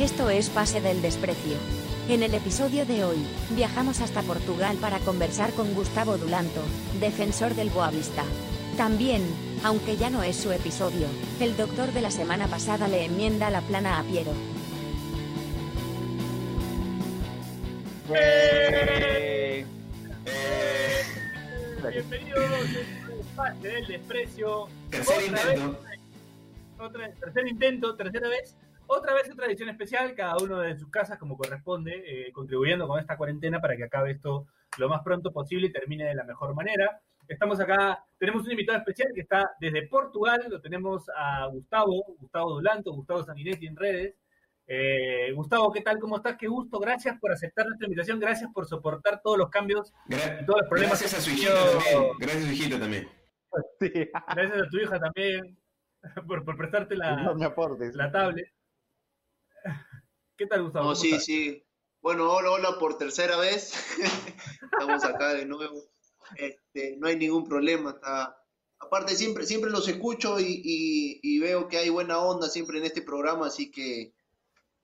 Esto es Pase del Desprecio. En el episodio de hoy, viajamos hasta Portugal para conversar con Gustavo Dulanto, defensor del Boavista. También, aunque ya no es su episodio, el doctor de la semana pasada le enmienda la plana a Piero. ¡Eh! Bienvenidos al Pase del Desprecio. Tercer Otra intento. vez, otra, tercer intento, tercera vez. Otra vez otra edición especial, cada uno de sus casas como corresponde, eh, contribuyendo con esta cuarentena para que acabe esto lo más pronto posible y termine de la mejor manera. Estamos acá, tenemos un invitado especial que está desde Portugal, lo tenemos a Gustavo, Gustavo Dulanto, Gustavo Sanguinetti en redes. Eh, Gustavo, ¿qué tal? ¿Cómo estás? Qué gusto, gracias por aceptar nuestra invitación, gracias por soportar todos los cambios Gra- y todos los problemas. gracias a su tenido. también. Gracias a su hijito también. Sí, Gracias a tu hija también por, por prestarte la, no la tablet. ¿Qué tal, Gustavo? No, ¿Cómo sí, estás? sí. Bueno, hola, hola por tercera vez. Estamos acá de nuevo. Este, no hay ningún problema. Está... Aparte, siempre, siempre los escucho y, y- y veo que hay buena onda siempre en este programa, así que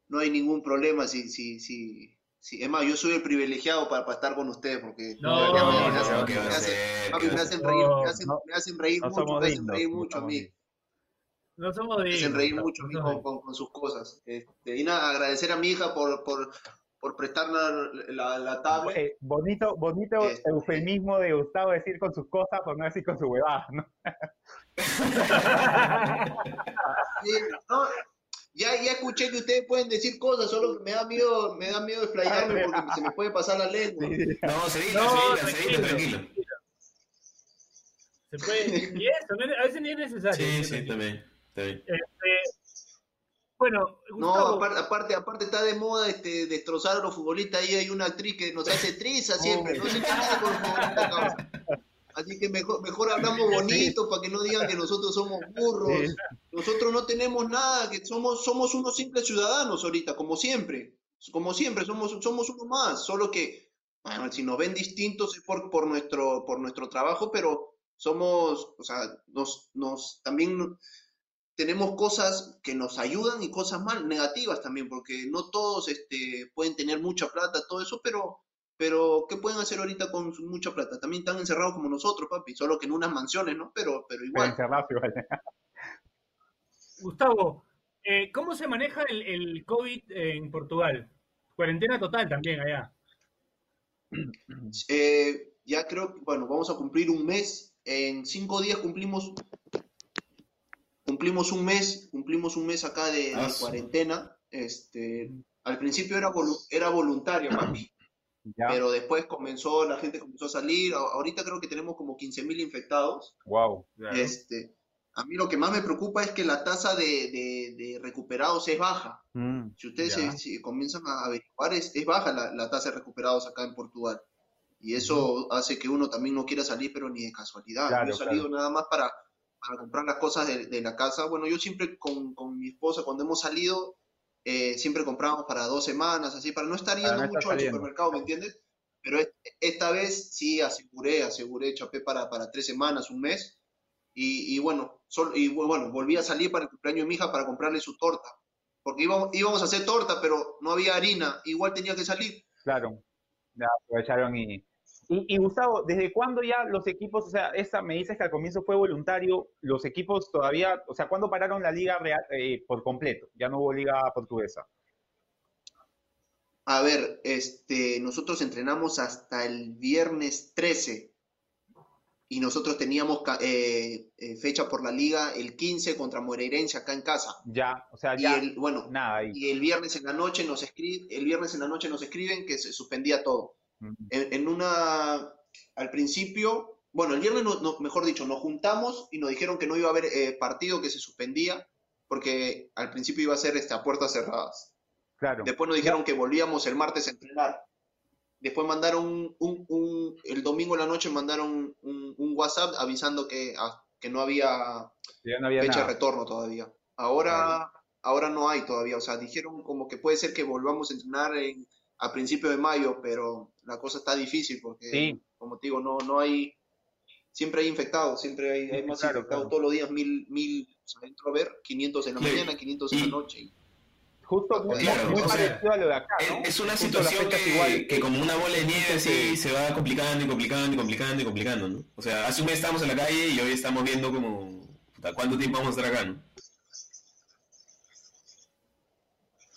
no hay ningún problema. Si, si, si, si- Es más, yo soy el privilegiado para, para estar con ustedes porque No, me- hacen, reír, No, me hacen, reír mucho, me hacen reír no mucho a mí. No somos Me dignos. hacen reír mucho no con, somos- con- con sus cosas. Este, y nada, agradecer a mi hija por, por, por prestar la, la, la tablet. Eh, bonito, bonito Este- eufemismo de Gustavo decir con sus cosas, por no decir con su huevada, ¿no? Sí, no, ya, ya escuché que ustedes pueden decir cosas, solo que me da miedo, me da miedo explayarme porque se me puede pasar la lengua. No, Cedita, No, Cedita, tranquilo. tranquilo. Se puede. Y eso, no es- a veces ni es necesario. Sí, sí, también. Este, bueno, No, aparte, aparte, aparte está de moda este, destrozar a los futbolistas. Ahí hay una actriz que nos hace triza siempre. No con los futbolistas. Así que mejor, mejor hablamos bonito para que no digan que nosotros somos burros. Sí. Nosotros no tenemos nada, que somos, somos unos simples ciudadanos ahorita, como siempre. Como siempre, somos, somos uno más. Solo que, bueno, si nos ven distintos es por, por, nuestro, por nuestro trabajo, pero somos, o sea, nos, nos también tenemos cosas que nos ayudan y cosas mal, negativas también, porque no todos este, pueden tener mucha plata, todo eso, pero, pero ¿qué pueden hacer ahorita con mucha plata? También están encerrados como nosotros, papi, solo que en unas mansiones, ¿no? Pero, pero igual. encerrado igual. Gustavo, eh, ¿cómo se maneja el, el COVID en Portugal? Cuarentena total también allá. Eh, ya creo que, bueno, vamos a cumplir un mes. En cinco días cumplimos, cumplimos un mes, cumplimos un mes acá de, de Ah, cuarentena. Este, al principio era, volu- era voluntario, papi, Ya, pero después comenzó, la gente comenzó a salir. Ahorita creo que tenemos como 15.000 infectados. wow. Este, a mí lo que más me preocupa es que la tasa de, de- de recuperados es baja. Mm, Si ustedes se- si comienzan a averiguar, es, es baja la, la tasa de recuperados acá en Portugal. Y eso hace que uno también no quiera salir, pero ni de casualidad. Claro, yo he salido nada más para, para comprar las cosas de, de la casa. Bueno, yo siempre con, con mi esposa, cuando hemos salido, eh, siempre comprábamos para dos semanas, así, para no estar yendo no mucho al supermercado, ¿me entiendes? Pero es- esta vez sí aseguré, aseguré, chapé para, para tres semanas, un mes. Y, y bueno, sol- y bueno, volví a salir para el cumpleaños de mi hija para comprarle su torta. Porque íbamos, íbamos a hacer torta, pero no había harina, igual tenía que salir. Claro. Ya aprovecharon y, y. y Gustavo, ¿desde cuándo ya los equipos, o sea, esa me dices que al comienzo fue voluntario, los equipos todavía, o sea, ¿cuándo pararon la liga real, eh, por completo? Ya no hubo liga portuguesa. A ver, este, nosotros entrenamos hasta el viernes 13 y nosotros teníamos eh, eh, fecha por la liga el 15 contra Moreirense acá en casa. Ya, o sea, Y ya el, bueno, nada ahí. y el viernes en la noche nos escri- el viernes en la noche nos escriben que se suspendía todo. En, en una, al principio, bueno, el viernes, no- no- mejor dicho, nos juntamos y nos dijeron que no iba a haber eh, partido, que se suspendía, porque al principio iba a ser este, a puertas cerradas. Claro. Después nos dijeron que volvíamos el martes a entrenar. Después mandaron un, un- un- el domingo en la noche mandaron un, un WhatsApp avisando que, ah, que no había Ya no había fecha nada. de retorno todavía. Ahora, Claro. ahora no hay todavía. O sea, dijeron como que puede ser que volvamos a entrenar en, a principios de mayo, pero la cosa está difícil porque, Sí. como te digo, no, no hay, siempre hay infectados, siempre hay, hay más claro, infectados claro. todos los días, mil, mil, o sea, entro a ver, 500 en la Sí. mañana, 500 en la Y- noche. Justo muy, Claro, muy o sea, parecido a lo de acá, Es, ¿no? es una Justo situación que, igual. que como una bola de nieve así Sí. se va complicando y complicando y complicando y complicando, ¿no? O sea, hace un mes estábamos en la calle y hoy estamos viendo como puta, cuánto tiempo vamos a estar acá, ¿no?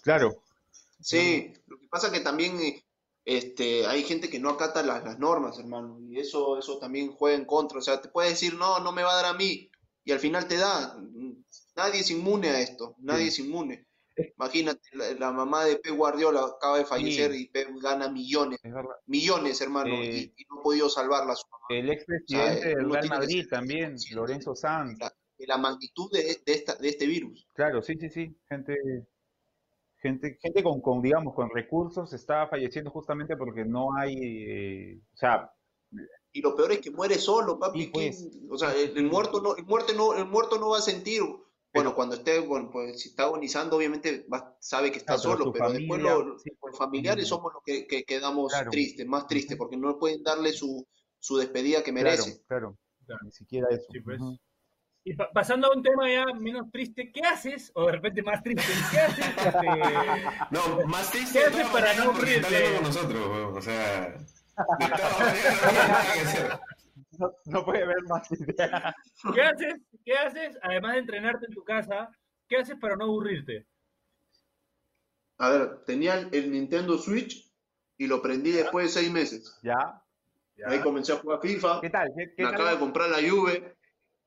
Claro, Sí, pasa que también este, hay gente que no acata las, las normas, hermano, y eso, eso también juega en contra. O sea, te puede decir, no, no me va a dar a mí, y al final te da. Nadie es inmune a esto, nadie es inmune. Imagínate, la, la mamá de Pep Guardiola acaba de fallecer Sí. y Pep gana millones, millones, hermano, Eh, y, y no ha podido salvarla a su mamá. El expresidente O sea, del Real Madrid ser también, Lorenzo Sanz. La, magnitud de, de esta, de este virus. Claro, sí, sí, sí. Gente, gente, gente con, con, digamos, con recursos está falleciendo justamente porque no hay, eh, o sea, Y lo peor es que muere solo, papi. Sí, pues. ¿quién- O sea, el, el muerto no, el muerto no, el muerto no va a sentir. Bueno, cuando esté, bueno, pues si está agonizando, obviamente va- sabe que está claro, solo, pero después familia, lo- sí, pues, los familiares somos los que, que quedamos Claro. tristes, más tristes, porque no pueden darle su, su despedida que merece. claro, Claro. ni siquiera eso. Sí, pues. Ujú. Y pa- pasando a un tema ya menos triste, ¿qué haces? O de repente más triste, ¿qué haces? Este, No, más triste ¿Qué haces para no hablando con nosotros, o sea, de no hay nada que hacer. No, puede haber más idea. ¿Qué haces? ¿Qué haces? Además de entrenarte en tu casa, ¿qué haces para no aburrirte? A ver, tenía el, Nintendo Switch y lo prendí después de seis meses. ¿Ya? Ahí comencé a jugar FIFA, ¿Qué tal? ¿Qué, qué me tal? acaba de comprar la Juve.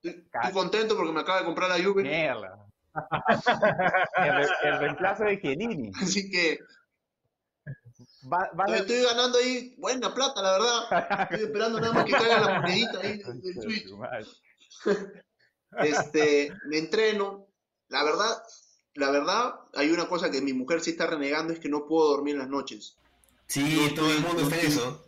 Estoy, contento porque me acaba de comprar la Juve. Mierda. el, re- el reemplazo de Chiellini. Así que Va, estoy, ganando ahí buena plata, la verdad. Estoy esperando nada más que caiga la monedita ahí del Switch. Este, me entreno. La verdad, la verdad, hay una cosa que mi mujer sí está renegando, es que no puedo dormir en las noches. Sí, todo el mundo está en eso.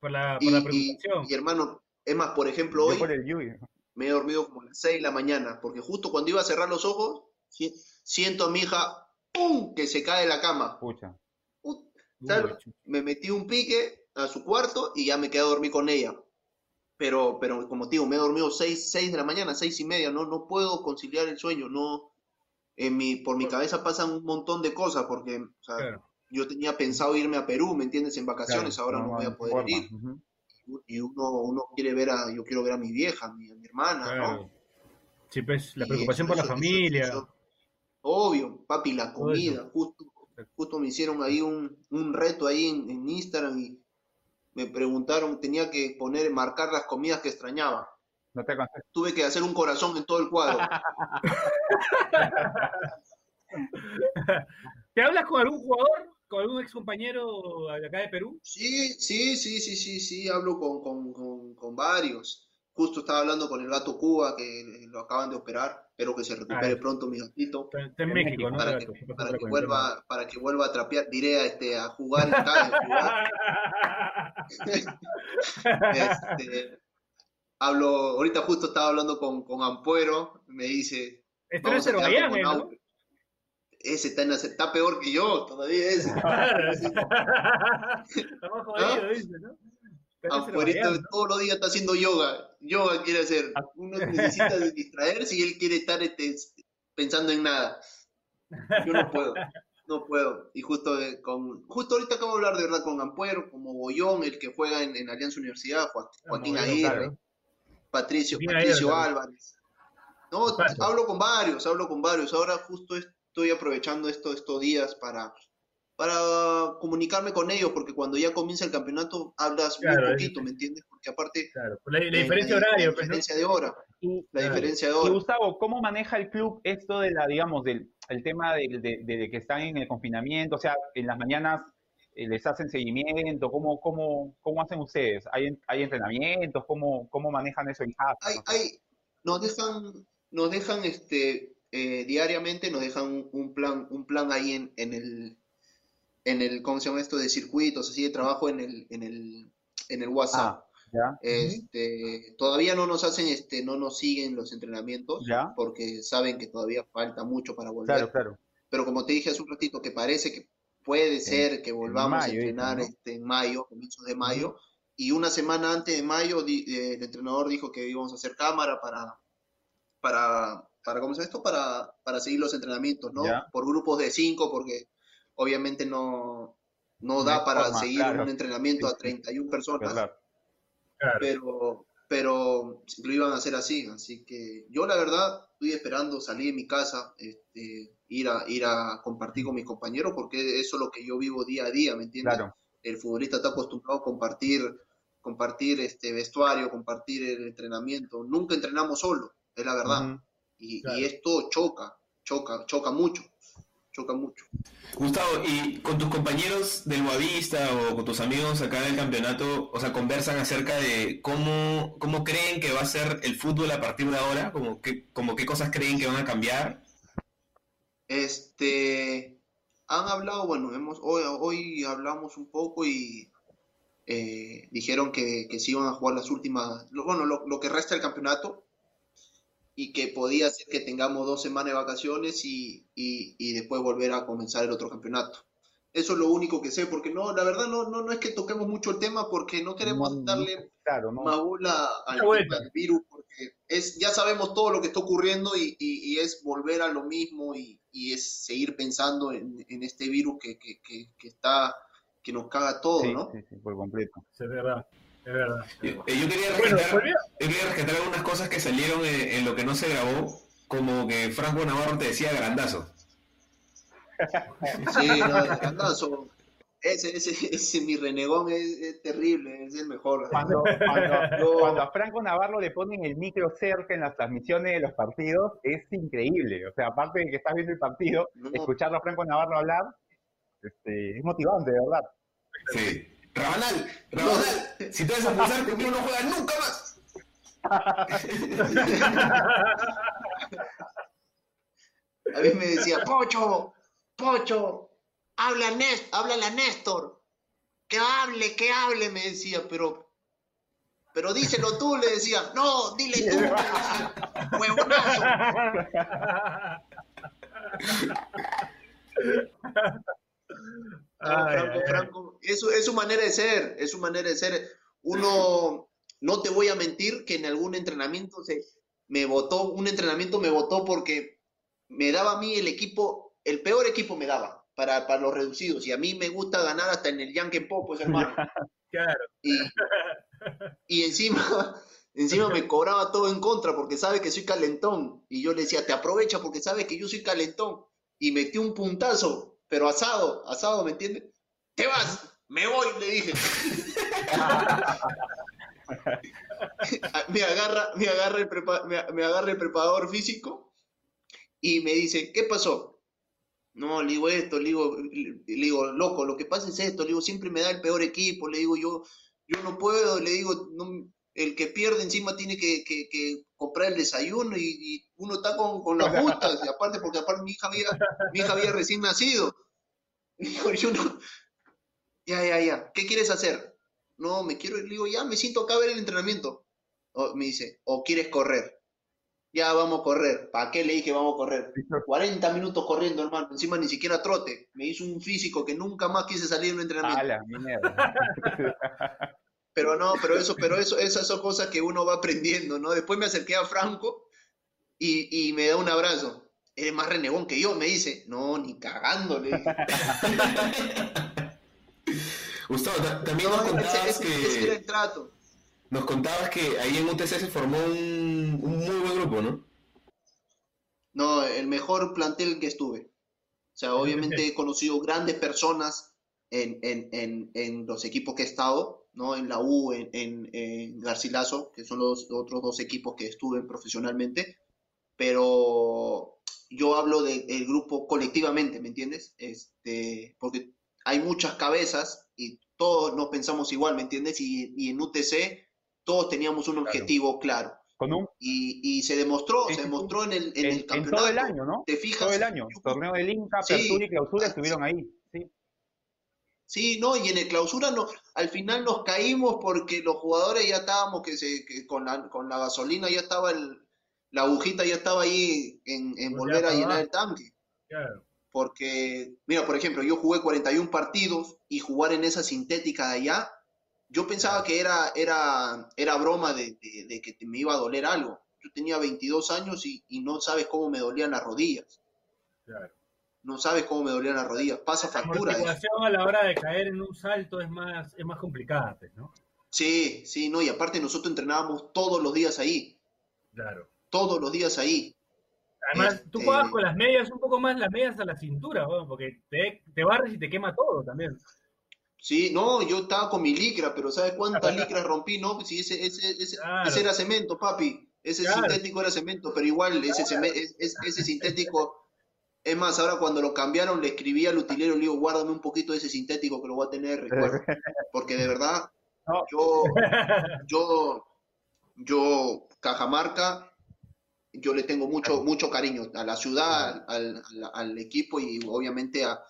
Por la, por Y, la y- preocupación. y, hermano, es más, por ejemplo, hoy por el Yui. me he dormido como a las 6 de la mañana, porque justo cuando iba a cerrar los ojos, si- siento a mi hija, ¡pum!, que se cae de la cama. Me metí un pique a su cuarto y ya me quedé a dormir con ella. Pero, pero como te digo, me he dormido 6, seis de la mañana, seis y media, no, no puedo conciliar el sueño, no, en mi, por mi cabeza pasan un montón de cosas, porque o sea, Claro. yo tenía pensado irme a Perú, ¿me entiendes? En vacaciones, Claro, ahora no, voy a poder forma. ir. Y uno, uno quiere ver a, yo quiero ver a mi vieja, a mi, a mi hermana, ¿no? Claro. Sí, pues, la preocupación eso- por la eso- familia. eso- obvio, papi, la comida. Justo, justo me hicieron ahí un, un reto ahí en, en Instagram y me preguntaron, tenía que poner, marcar las comidas que extrañaba. No te alcanzas. Tuve que hacer un corazón en todo el cuadro. ¿Te hablas con algún jugador? ¿Con algún ex compañero de acá de Perú? Sí, sí, sí, sí, sí, sí, hablo con, con, con, con varios. Justo estaba hablando con el gato Cuba, que lo acaban de operar. Espero que se recupere Ah, pronto mi gatito. Está, en En México, ¿no? Para Gato? que, para vuelva, para que vuelva a trapear, diré a, este, a jugar en. Este, hablo, ahorita justo estaba hablando con, con Ampuero, me dice, Esto no es como ¿eh, ¿no? Ese está, en, está peor que yo, todavía ese. ¿no? todos los días está haciendo yoga. Yoga quiere hacer. Ah. Uno necesita distraerse y él quiere estar este, pensando en nada. Yo no puedo. No puedo. Y justo eh, con justo ahorita acabo de hablar de verdad con Ampuero, como Bollón, el que juega en, en Alianza Universidad, Joa- Joaquín Aguirre, claro. Patricio, Patricio Álvarez. No, hablo con varios, hablo con varios. Ahora justo estoy aprovechando esto, estos días para, para comunicarme con ellos, porque cuando ya comienza el campeonato hablas Claro, muy es- poquito, ¿me entiendes? Porque aparte Claro, la, la eh, diferencia la- horaria, la pues, ¿no? diferencia de hora, Y, la Claro. diferencia de y hora. Gustavo, ¿cómo maneja el club esto de la, digamos, del el tema de, de- de que están en el confinamiento? O sea, en las mañanas eh, les hacen seguimiento, ¿cómo, cómo, cómo hacen ustedes? ¿Hay, hay entrenamientos? ¿Cómo, ¿Cómo manejan eso en casa? Hay, hay, nos dejan, nos dejan este eh, diariamente, nos dejan un, un plan, un plan ahí en, en el, en el, ¿cómo se llama esto? de circuitos, así de trabajo en el, en el, en el WhatsApp. Ah, ¿ya? Este, todavía no nos hacen, este, no nos siguen los entrenamientos, ¿Ya? porque saben que todavía falta mucho para volver. Claro, claro. Pero como te dije hace un ratito, que parece que puede ser que volvamos mayo, a entrenar este, en mayo, comienzos de mayo, y una semana antes de mayo di- eh, el entrenador dijo que íbamos a hacer cámara para, para para comenzar esto, para, para seguir los entrenamientos, ¿no? Ya. Por grupos de cinco, porque obviamente no, no da para forma, seguir claro. un entrenamiento Sí, a sí. 31 personas, Claro. Claro. pero, pero lo iban a hacer así, así que yo la verdad estoy esperando salir de mi casa, este, ir a, ir a compartir con mis compañeros, porque eso es lo que yo vivo día a día, ¿me entiendes? Claro. el futbolista está acostumbrado a compartir, compartir este vestuario, compartir el entrenamiento. Nunca entrenamos solo, es la verdad. Ujú. Y, Claro. y esto choca, choca, choca mucho, choca mucho. Gustavo, ¿y con tus compañeros del Boavista o con tus amigos acá del campeonato, o sea, conversan acerca de cómo, cómo creen que va a ser el fútbol a partir de ahora? Como qué, como qué cosas creen que van a cambiar? Este, han hablado, bueno, hemos, hoy, hoy hablamos un poco y eh, dijeron que, que se iban a jugar las últimas, lo- bueno, lo, lo que resta del campeonato y que podía ser que tengamos dos semanas de vacaciones y, y, y después volver a comenzar el otro campeonato. Eso es lo único que sé, porque no, la verdad no, no, no es que toquemos mucho el tema porque no queremos No, darle Claro, no. más bola al, virus porque es, ya sabemos todo lo que está ocurriendo y, y- y es volver a lo mismo y, y es seguir pensando en, en este virus que, que, que, que está que nos caga todo, Sí, ¿no? sí, sí, por completo. Es verdad, es verdad. Yo, eh, yo quería rescatar, yo quería rescatar algunas cosas que salieron en, en lo que no se grabó, como que Franco Navarro te decía grandazo. Sí, no, grandazo. Ese, ese, ese mi renegón es, es terrible, es el mejor. Cuando, cuando, No. cuando a Franco Navarro le ponen el micro cerca en las transmisiones de los partidos, es increíble. O sea, aparte de que estás viendo el partido, No. escucharlo a Franco Navarro hablar este, es motivante, de verdad. Sí. Rabanal, Rabanal, si te vas a expulsar conmigo no juegas nunca más. A mí me decía, Pocho, Pocho, habla Néstor, háblale a Néstor, que hable, que hable, me decía, pero, pero díselo tú, le decía, no, dile tú, huevonazo. Ay, Franco, ay. Franco, eso es su manera de ser, es su manera de ser. Uno, no te voy a mentir que en algún entrenamiento se me votó, un entrenamiento me votó porque me daba a mí el equipo, el peor equipo me daba para, para los reducidos y a mí me gusta ganar hasta en el Yankee Pop, pues hermano. Claro. Y, y encima, encima me cobraba todo en contra porque sabe que soy calentón. Y yo le decía, te aprovecha porque sabe que yo soy calentón. Y metí un puntazo, pero asado, asado, ¿me entiendes? Te vas, me voy, le dije. me agarra, me agarra el me agarra el preparador físico y me dice, ¿qué pasó? No, le digo esto, le digo, le digo, loco, lo que pasa es esto, le digo, siempre me da el peor equipo, le digo, yo, yo no puedo, le digo, no, el que pierde encima tiene que, que- que comprar el desayuno y, y uno está con, con las justas, y aparte, porque aparte mi hija había, mi hija había recién nacido. Digo, yo no, ya, ya, ya, ¿qué quieres hacer? No, me quiero ir, le digo, ya, me siento acá a ver el entrenamiento. O- me dice, ¿o quieres correr? Ya, vamos a correr. ¿Para qué le dije vamos a correr? 40 minutos corriendo, hermano. Encima ni siquiera trote. Me hizo un físico que nunca más quise salir de un entrenamiento. Mierda. Pero no, pero eso, pero eso, esas son cosas que uno va aprendiendo, ¿no? Después me acerqué a Franco y, y me da un abrazo. Eres más renegón que yo, me dice. No, ni cagando, le dije. Gustavo, ta- también nos No, ese, contabas ese- ese era que el trato. nos contabas que ahí en UTC se formó un, un muy buen grupo, ¿no? No, el mejor plantel que estuve. O sea, obviamente he conocido grandes personas en, en, en, en los equipos que he estado, ¿no? En la U, en, en, en Garcilaso, que son los otros dos equipos que estuve profesionalmente, pero yo hablo del grupo colectivamente, ¿me entiendes? Este, porque hay muchas cabezas y todos nos pensamos igual, ¿me entiendes? Y, y en UTC todos teníamos un objetivo claro. Con un, Y, y se demostró, se demostró en el, en en, el en campeonato. todo el año, ¿no? ¿Te fijas? Todo el año. Torneo del Inca, Sí. Apertura y Clausura estuvieron ahí. Sí. No, y en el clausura no, al final nos caímos porque los jugadores ya estábamos que se, que con la, con la gasolina ya estaba el, la agujita ya estaba ahí en, en Ya volver a llenar el tanque. Claro. Porque, mira, por ejemplo, yo jugué 41 partidos y jugar en esa sintética de allá, yo pensaba que era, era, era broma de, de- de que me iba a doler algo. yo tenía 22 años y, y no sabes cómo me dolían las rodillas. Claro. No sabes cómo me dolían las rodillas. Pasa La factura eso. amortiguación a la hora de caer en un salto es más, es más complicada, pues, ¿no? Sí, sí, no, y aparte nosotros entrenábamos todos los días ahí, Claro. todos los días ahí. Además, tú Este- juegas con las medias, un poco más las medias a la cintura, bueno, porque te, te barres y te quema todo también. Sí, no, yo estaba con mi licra, pero ¿sabes cuántas licras rompí? No, pues sí, ese, ese, ese, Claro. ese era cemento, papi. Ese Claro. sintético era cemento, pero igual ese, ceme- es- es- ese sintético. Es más, ahora cuando lo cambiaron, le escribí al utilero, le digo, guárdame un poquito de ese sintético que lo voy a tener, recuerdo. Porque de verdad, No. yo, yo, yo, Cajamarca, yo le tengo mucho, mucho cariño a la ciudad, al, al- al equipo y obviamente a,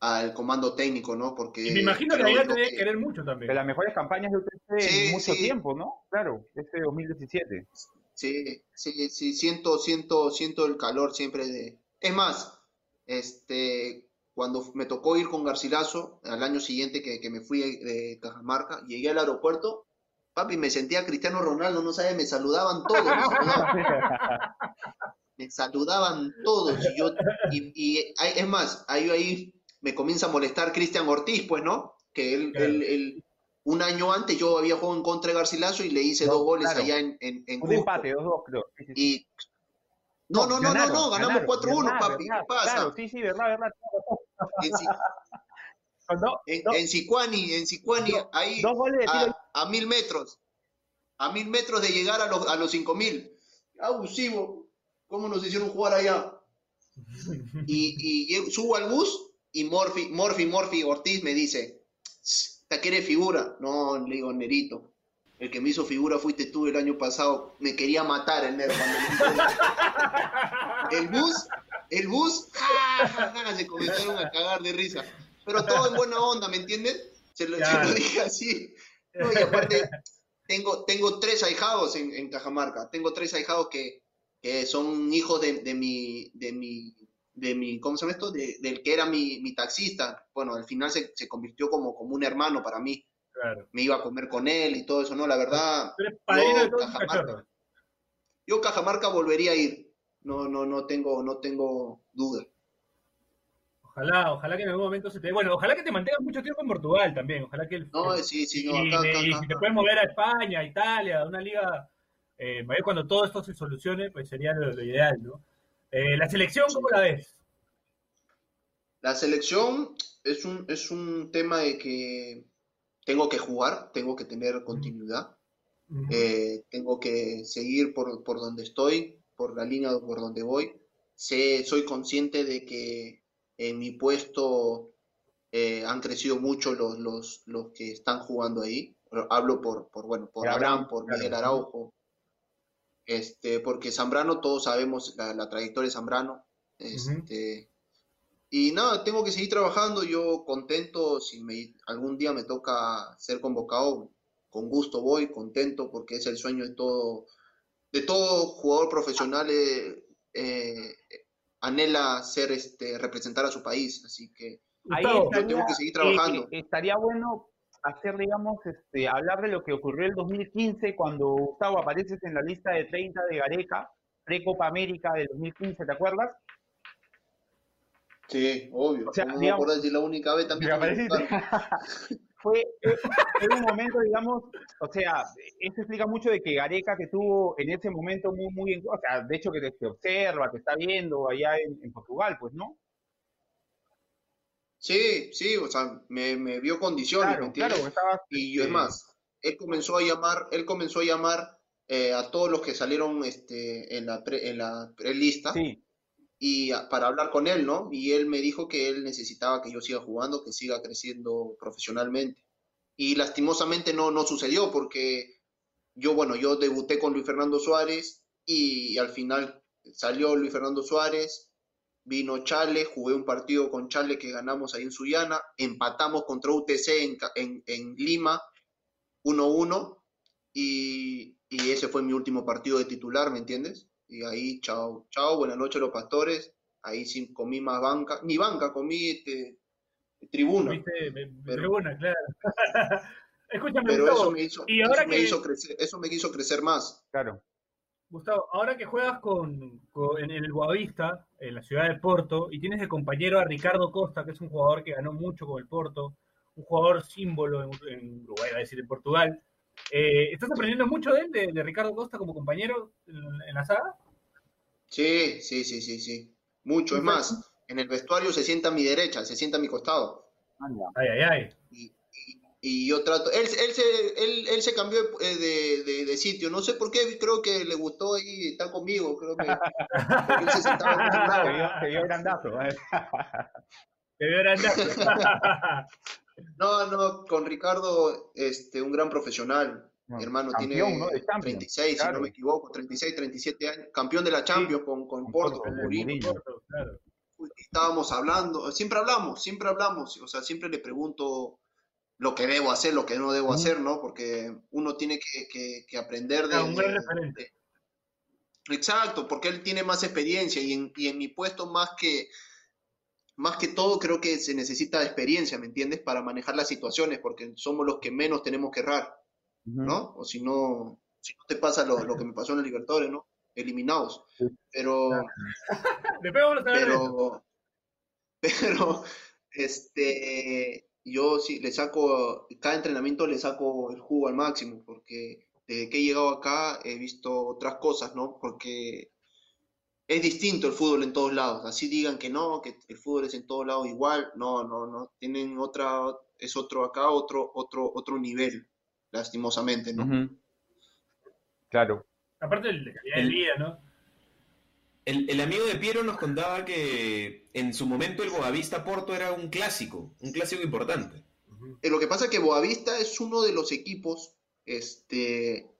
al comando técnico, ¿no? Porque Y me imagino que debe que- querer mucho De también. las mejores campañas de UTC Sí, en mucho sí. tiempo, ¿no? Claro, este 2017. Sí, sí, sí, siento, siento, siento el calor siempre de... Es más, este, cuando me tocó ir con Garcilaso, al año siguiente que, que me fui de Cajamarca, llegué al aeropuerto, papi, me sentía Cristiano Ronaldo, no sabes, me saludaban todos, me saludaban, me saludaban todos, y yo, y, y hay- es más, ahí, ahí me comienza a molestar Cristian Ortiz, pues, ¿no? Que él, Claro. él- él- un año antes yo había jugado en contra de Garcilaso y le hice No, dos goles claro. allá en, en, en Un empate, 2-2 creo. Sí, sí, sí. Y no, no, no, no, Ganaron, no, ganamos ganaron, 4-1, verdad, papi. verdad, ¿Qué pasa? Claro, sí, sí, verdad, verdad. En, en, en Sicuani, en Sicuani, dos- ahí dos goles de tiro a, a mil metros, a mil metros de llegar a los, a los cinco mil. Abusivo, ¿cómo nos hicieron jugar allá? Y, y subo al bus y Morphy, Morphy, Morphy Ortiz me dice, ¿te quiere figura? No, le digo, Nerito. El que me hizo figura fuiste tú el año pasado. Me quería matar el Nero. cuando me hizo- El bus, el bus, ¡ja, ja, ja! se comenzaron a cagar de risa. Pero todo en buena onda, ¿me entiendes? Se lo, se Claro. lo dije así. No, y aparte, tengo, tengo tres ahijados en, en Cajamarca. Tengo tres ahijados que, que son hijos de, de mi, de mi, de mi, ¿cómo se llama esto? De- del que era mi, mi taxista. Bueno, al final se, se convirtió como, como un hermano para mí. Claro. Me iba a comer con él y todo eso, ¿no? La verdad, Yo, de Cajamarca. yo Cajamarca volvería a ir. No, no, no tengo, no tengo duda. Ojalá, ojalá que en algún momento se te... Bueno, ojalá que te mantengas mucho tiempo en Portugal también. Ojalá que el... No, sí, sí, no, y, acá, acá, y acá, si te acá. puedes mover a España, a Italia, a una liga, eh, cuando todo esto se solucione, pues sería lo, lo ideal, ¿no? Eh, la selección, ¿cómo la ves? La selección es un, es un tema de que tengo que jugar, tengo que tener continuidad, eh, tengo que seguir por, por donde estoy, por la línea por donde voy. Sé, soy consciente de que en mi puesto eh, han crecido mucho los, los, los que están jugando ahí. Hablo por, por, bueno, por Abraham, por claro. Miguel Araujo, este, porque Zambrano, todos sabemos la, la trayectoria de Zambrano. Este, Y nada, tengo que seguir trabajando. Yo contento, si me, algún día me toca ser convocado, con gusto voy, contento, porque es el sueño de todo, de todo jugador profesional. eh, eh, anhela ser este representar a su país, así que Ahí yo tengo que seguir trabajando. eh, estaría bueno hacer, digamos, este, hablar de lo que ocurrió el 2015 cuando Gustavo apareces en la lista de 30 de Gareca, pre-Copa América del 2015, ¿te acuerdas? Sí, obvio. O sea, ¿Cómo me digamos- si es la única vez también que fue, fue- un momento, digamos, o sea, eso explica mucho de que Gareca te tuvo en ese momento muy, muy, en- o sea, de hecho que te, te observa, te está viendo allá en, en Portugal, pues, ¿no? Sí, sí, o sea, me, me vio condiciones, ¿me Claro, entiendes? claro, estabas, Y yo, es este, más, él comenzó a llamar, él comenzó a llamar eh, a todos los que salieron este, en la pre- en la prelista Sí, y a- para hablar con él, ¿no? Y él me dijo que él necesitaba que yo siga jugando, que siga creciendo profesionalmente. Y lastimosamente no, no sucedió porque yo, bueno, yo debuté con Luis Fernando Suárez y, al final salió Luis Fernando Suárez, vino Chale, jugué un partido con Chale que ganamos ahí en Sullana, empatamos contra UTC en, en, en Lima, 1-1, y, y ese fue mi último partido de titular, ¿me entiendes? Y ahí, chao, chao, buenas noches los pastores, ahí sí comí más banca, ni banca, comí este, tribuna. Me- me Pero- tribuna, claro. Escúchame, pero Gustavo, eso me hizo, y eso ahora me que- hizo crecer, eso me hizo crecer más. claro. Gustavo, ahora que juegas con, con- en el Boavista, en la ciudad de Porto, y tienes de compañero a Ricardo Costa, que es un jugador que ganó mucho con el Porto, un jugador símbolo en, en Uruguay, a decir, en Portugal. Eh, ¿Estás aprendiendo mucho de él, de, de Ricardo Costa como compañero en, en la saga? Sí, sí, sí, sí, sí. Mucho. Es más, en el vestuario se sienta a mi derecha, se sienta a mi costado. Anda. Ay, ay, ay. Y, y- y yo trato. Él, él, se, él, él se cambió de, de- de- de sitio. No sé por qué, creo que le gustó ahí estar conmigo. Creo que. porque él se sentaba en Te lado. dio, te dio grandazo. Te veo grandazo. No, no, con Ricardo, este, un gran profesional. Mi hermano Campeón, tiene ¿no? De Champions, 36, si no me equivoco, 36, 37 años. Campeón de la Champions con, con Con Porto, con Mourinho. Claro. estábamos hablando, siempre hablamos, siempre hablamos, o sea, siempre le pregunto lo que debo hacer, lo que no debo hacer, ¿no? Porque uno tiene que, que- que aprender de, un gran referente. Exacto, porque él tiene más experiencia y en, y en mi puesto más que, más que todo creo que se necesita experiencia, ¿me entiendes? Para manejar las situaciones, porque somos los que menos tenemos que errar. ¿no? O si no, si no te pasa lo, lo que me pasó en el Libertadores, ¿no? Eliminados. Pero... Pero, pero, este, yo sí le saco, cada entrenamiento le saco el jugo al máximo, porque desde que he llegado acá he visto otras cosas, ¿no? Porque es distinto el fútbol en todos lados, así digan que no, que el fútbol es en todos lados igual, no, no, no, tienen otra, es otro acá, otro, otro, otro nivel, lastimosamente, ¿no? Claro. Aparte de la calidad de El- vida, ¿no? El, el amigo de Piero nos contaba que en su momento el Boavista Porto era un clásico, un clásico importante. Eh, Lo que pasa es que Boavista es uno de los equipos, este,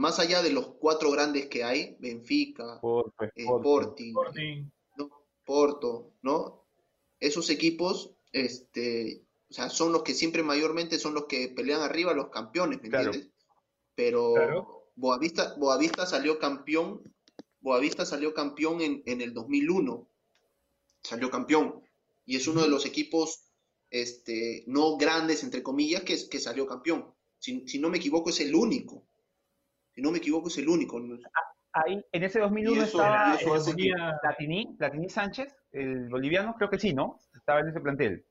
más allá de los cuatro grandes que hay, Benfica, Porto, eh, Sporting. Sporting, Sporting. ¿no? Porto, ¿no? Esos equipos, este, o sea, son los que siempre mayormente son los que pelean arriba, los campeones, ¿me Claro. entiendes? Pero Claro. Boavista, Boavista salió campeón, Boavista salió campeón en, en el 2001, salió campeón, y es uno de los equipos, este, no grandes, entre comillas, que, que salió campeón. Si, si no me equivoco, es el único. Si no me equivoco, es el único. Ahí, en ese 2001 Y eso- estaba eso el hace que- Platini, Platini Sánchez, el boliviano, creo que sí, ¿no? Estaba en ese plantel.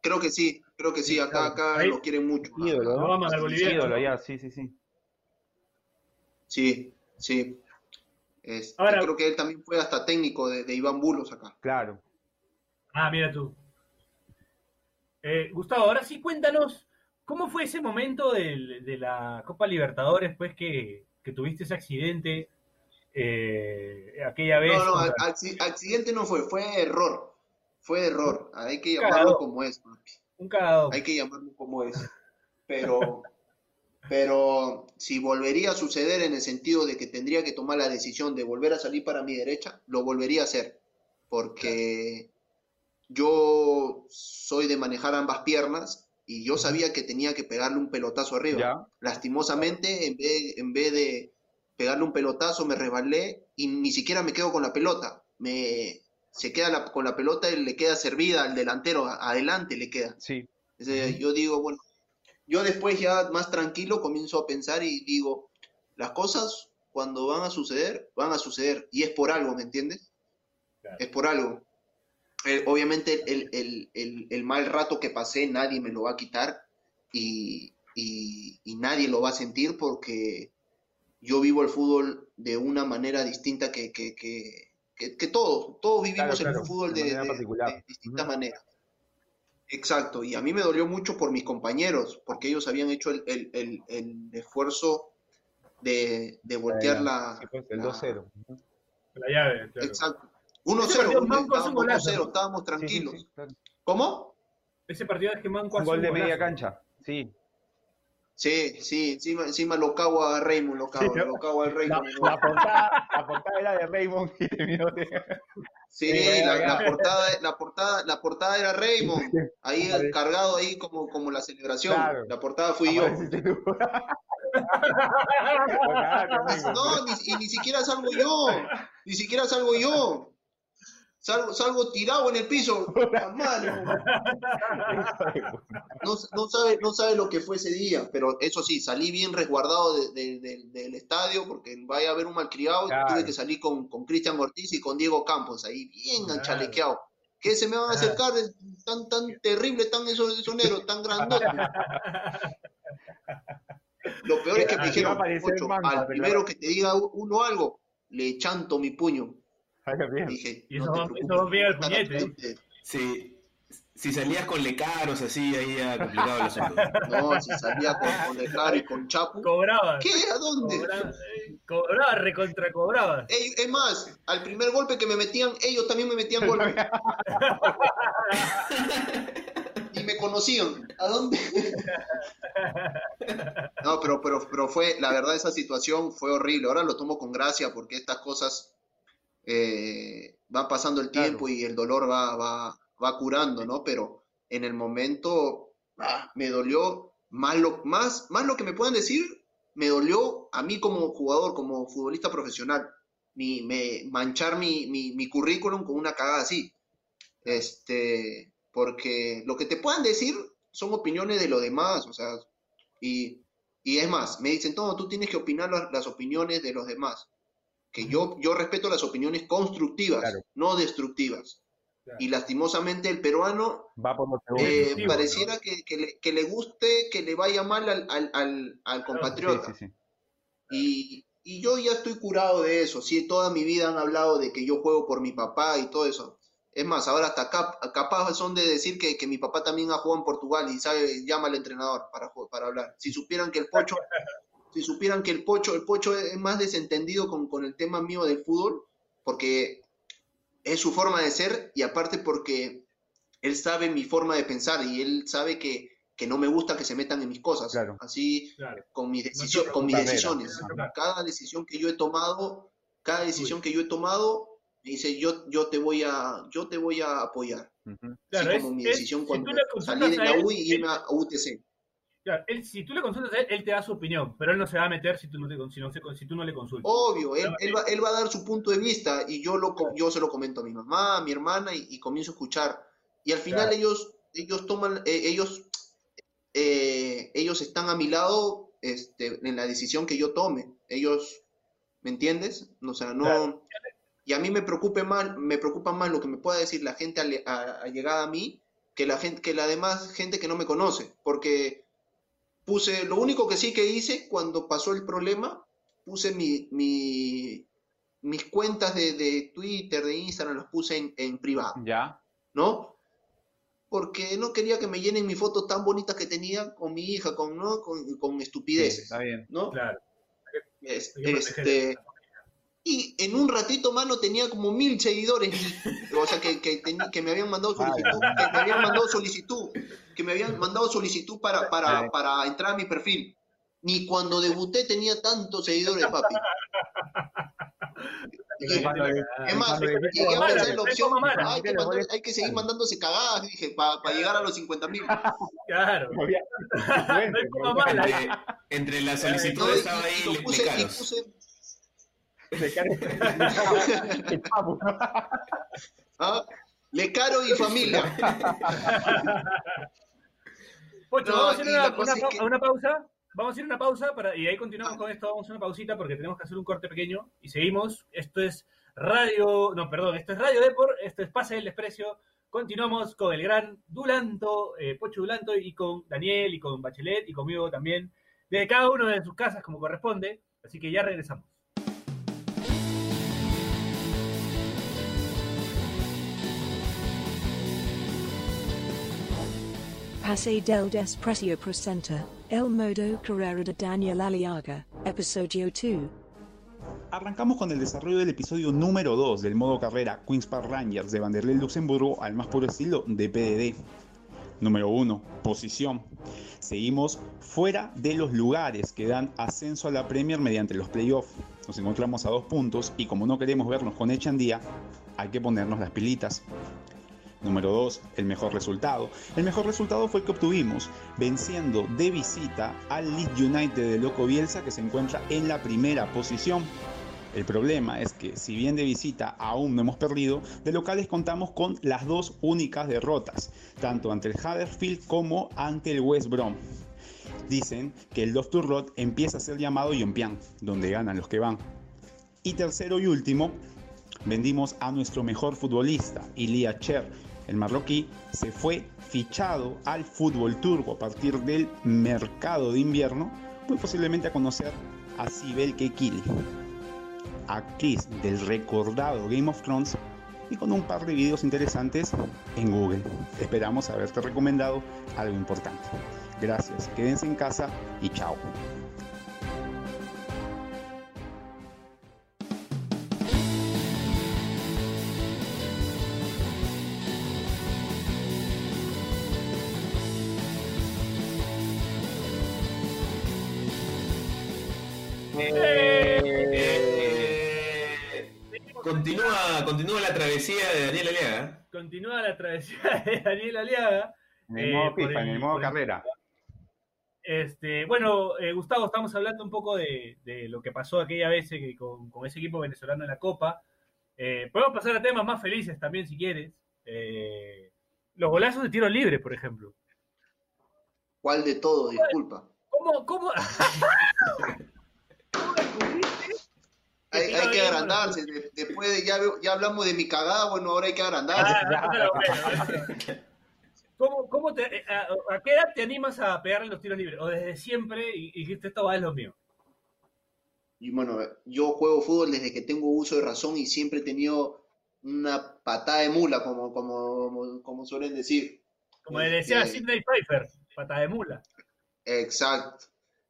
Creo que sí, creo que sí, acá, acá Ahí- lo quieren mucho. Ídolo, Lo ¿no? aman al boliviano. Ídolo, ya, sí, sí, sí. Sí, sí. Este, Ahora- creo que él también fue hasta técnico de, de Iván Bulos acá. Claro. Ah, mira tú. Eh, Gustavo, ahora sí cuéntanos, ¿cómo fue ese momento de la Copa Libertadores, pues, que, que tuviste ese accidente eh, aquella vez? No, no, accidente no fue, fue error. Fue error. Hay que Cagado. llamarlo como es, papi. un cagado. Hay que llamarlo como es. Pero, pero si volvería a suceder en el sentido de que tendría que tomar la decisión de volver a salir para mi derecha, lo volvería a hacer. Porque yo soy de manejar ambas piernas y yo sabía que tenía que pegarle un pelotazo arriba. Ya. Lastimosamente, en vez, en vez de pegarle un pelotazo, me resbalé y ni siquiera me quedo con la pelota. Me, se queda la- con la pelota y le queda servida al delantero, adelante le queda. Sí. Yo digo, bueno, yo después ya más tranquilo comienzo a pensar y digo, las cosas cuando van a suceder, van a suceder y es por algo, ¿me entiendes? Claro. Es por algo. Eh, obviamente el, el- el- el mal rato que pasé nadie me lo va a quitar y, y- y nadie lo va a sentir porque yo vivo el fútbol de una manera distinta que, que, que, que- que todos, todos vivimos Claro, el fútbol de de, manera de- distintas maneras. Exacto, y a mí me dolió mucho por mis compañeros, porque ellos habían hecho el, el- el- el esfuerzo de, de voltear la... Sí, pues, el la- 2-0. La llave, claro. Exacto. Ese 1-0, partido un- Manco hace un estábamos golazo, 2-0, ¿no? estábamos Sí, sí, tranquilos. sí, claro. ¿Cómo? Ese partido es que Manco Un hace gol de media cancha. Sí. Sí, sí, encima, encima lo cago a Raymond, lo cago, Sí, ¿no? lo cago al Raymond. la portada, la portada era de Raymond y terminó de... Sí, Sí, la, portada, la portada, la portada era Raymond, ahí cargado ahí como, como la celebración. Claro. La portada fui yo. Amigo. No, ni, y ni siquiera salgo yo, ni siquiera salgo yo. Salgo, salgo tirado en el piso. Puta madre. No, no sabe, no sabe lo que fue ese día, pero eso sí, salí bien resguardado de- de- de- del estadio porque vaya a haber un malcriado. Claro. Tuve que salir con, con Cristian Ortiz y con Diego Campos ahí, bien Claro. ¿Qué se me van a acercar? Tan, tan terrible, tan eso, eso negro, tan grandote. Lo peor es que me dijeron, aparecer "Pocho, manga, al primero que te diga uno algo, le chanto mi puño. Bien. Dije, Y no eso te va- preocupes, eso va bien al puñete, de- Si, si salías con lecaros así, ahí ya complicado el asunto. No, si salía con, con Claro y con Chapu. Cobraba. ¿Qué? ¿A dónde? Cobraba, eh, cobraba, recontra cobraba. Ey, Es más, al primer golpe que me metían, ellos también me metían golpe. y me conocían. ¿A dónde? No, pero, pero, pero fue, la verdad, esa situación fue horrible. Ahora lo tomo con gracia porque estas cosas eh, va pasando el tiempo y el dolor va, va, va curando, ¿no? Pero en el momento ah, me dolió más lo, más, más lo que me puedan decir, me dolió a mí como jugador, como futbolista profesional, mi, me, manchar mi, mi, mi currículum con una cagada así. Este, porque lo que te puedan decir son opiniones de los demás, o sea, y, y es más, me dicen, no, tú tienes que opinar las, las opiniones de los demás. Que yo, yo respeto las opiniones constructivas, Claro. no destructivas. Claro. Y lastimosamente el peruano Va por eh, pareciera que, que le, que le guste que le vaya mal al, al, al, al compatriota. Sí, sí, sí. Y, y yo ya estoy curado de eso. Sí, toda mi vida han hablado de que yo juego por mi papá y todo eso. Es más, ahora hasta cap- capaz son de decir que, que mi papá también ha jugado en Portugal y sabe, llama al entrenador para, para hablar. Si supieran que el pocho, si supieran que el pocho, el pocho es más desentendido con, con el tema mío del fútbol, porque es su forma de ser y aparte porque él sabe mi forma de pensar y él sabe que, que no me gusta que se metan en mis cosas. Claro. Así Claro. con mis, decisión- con mis decisiones. Cada decisión que yo he tomado, cada decisión que yo he tomado, me dice yo, yo te voy a, yo te voy a apoyar. Ujú. Claro, Así es- como mi decisión si cuando salí de la U y irme a UTC. Claro, él- si tú le consultas a él, él te da su opinión, pero él no se va a meter si tú no, te, si no, si tú no le consultas. Obvio, él, él, va, él va a dar su punto de vista y yo, lo, yo se lo comento a mi mamá, a mi hermana y, y comienzo a escuchar. Y al final Claro. ellos, ellos toman, eh, ellos, eh, ellos están a mi lado este, en la decisión que yo tome. Ellos, ¿me entiendes? O sea, no... Claro. Y a mí me preocupe más, me preocupa más lo que me pueda decir la gente ale- a- allegada a mí que la gente, que la demás gente que no me conoce. Porque puse, lo único que sí que hice cuando pasó el problema, puse mi, mi- mis cuentas de, de Twitter, de Instagram, las puse en, en privado, Ya. ¿no? Porque no quería que me llenen mis fotos tan bonitas que tenía con mi hija, con, ¿no? con, con Sí, estupideces, está bien. ¿no? Claro. Es- este, y en un ratito, mano, tenía como mil seguidores, o sea, que, que, que me habían mandado solicitud, que me habían mandado solicitud, que me habían mandado solicitud para, para, para entrar a mi perfil. Ni cuando debuté tenía tantos seguidores, papi. Y- Cuando- es más, llegué a pensar en la opción, hay que, mandar- hay que seguir mandándose cagadas, dije, para llegar a los 50 mil. Claro. Entre, entre las solicitudes estaba ahí y, puse, y puse, Ah, Le Caro y familia. Pocho, No, vamos a hacer una, pa- que- pausa. Vamos a hacer una pausa para, y ahí continuamos con esto. Vamos a hacer una pausita porque tenemos que hacer un corte pequeño y seguimos. Esto es Radio, no, perdón, esto es Radio Deport, esto es Pase del Desprecio. Continuamos con el gran Dulanto, eh, Pocho Dulanto, y con Daniel, y con Bachelet, y conmigo también, de cada uno de sus casas como corresponde. Así que ya regresamos. Pase del Desprecio presenta El Modo Carrera de Daniel Aliaga, Episodio 2. Arrancamos con el desarrollo del episodio número 2 del modo carrera Queens Park Rangers de Vanderlei Luxemburgo al más puro estilo de PDD. Número 1. Posición. Seguimos fuera de los lugares que dan ascenso a la Premier mediante los playoffs. Nos encontramos a dos puntos y como no queremos vernos con Echandía, hay que ponernos las pilitas. Número 2, el mejor resultado. El mejor resultado fue el que obtuvimos, venciendo de visita al Leeds United de Loco Bielsa que se encuentra en la primera posición. El problema es que si bien de visita aún no hemos perdido, de locales contamos con las dos únicas derrotas, tanto ante el Huddersfield como ante el West Brom. Dicen que el Dr. Rod empieza a ser llamado Yompian, donde ganan los que van. Y tercero y último, vendimos a nuestro mejor futbolista, Ilia Cher. El marroquí se fue fichado al fútbol turco a partir del mercado de invierno, muy posiblemente a conocer a Sibel Kekili, actriz del recordado Game of Thrones y con un par de videos interesantes en Google. Esperamos haberte recomendado algo importante. Gracias, quédense en casa y chao. Continúa, continúa la travesía de Daniel Aliaga. Continúa la travesía de Daniel Aliaga. En el Eh, modo por FIFA, en el- modo carrera. Este, bueno, eh, Gustavo, estamos hablando un poco de, de lo que pasó aquella vez eh, que con, con ese equipo venezolano en la Copa. Eh, podemos pasar a temas más felices también, si quieres. Eh, los golazos de tiro libre, por ejemplo. ¿Cuál de todo? Disculpa. ¿Cómo, cómo? Hay, que agrandarse. De- después de, ya, ya hablamos de mi cagada, bueno, ahora hay que agrandarse. Ah. ¿Cómo, cómo te, eh, a, a qué edad te animas a pegarle los tiros libres? ¿O desde siempre y, dijiste esto va es lo mío? Y bueno, yo juego fútbol desde que tengo uso de razón y siempre he tenido una patada de mula, como, como, como, como suelen decir. Como le decía Este, Sidney Pfeiffer, pata de mula. Exacto.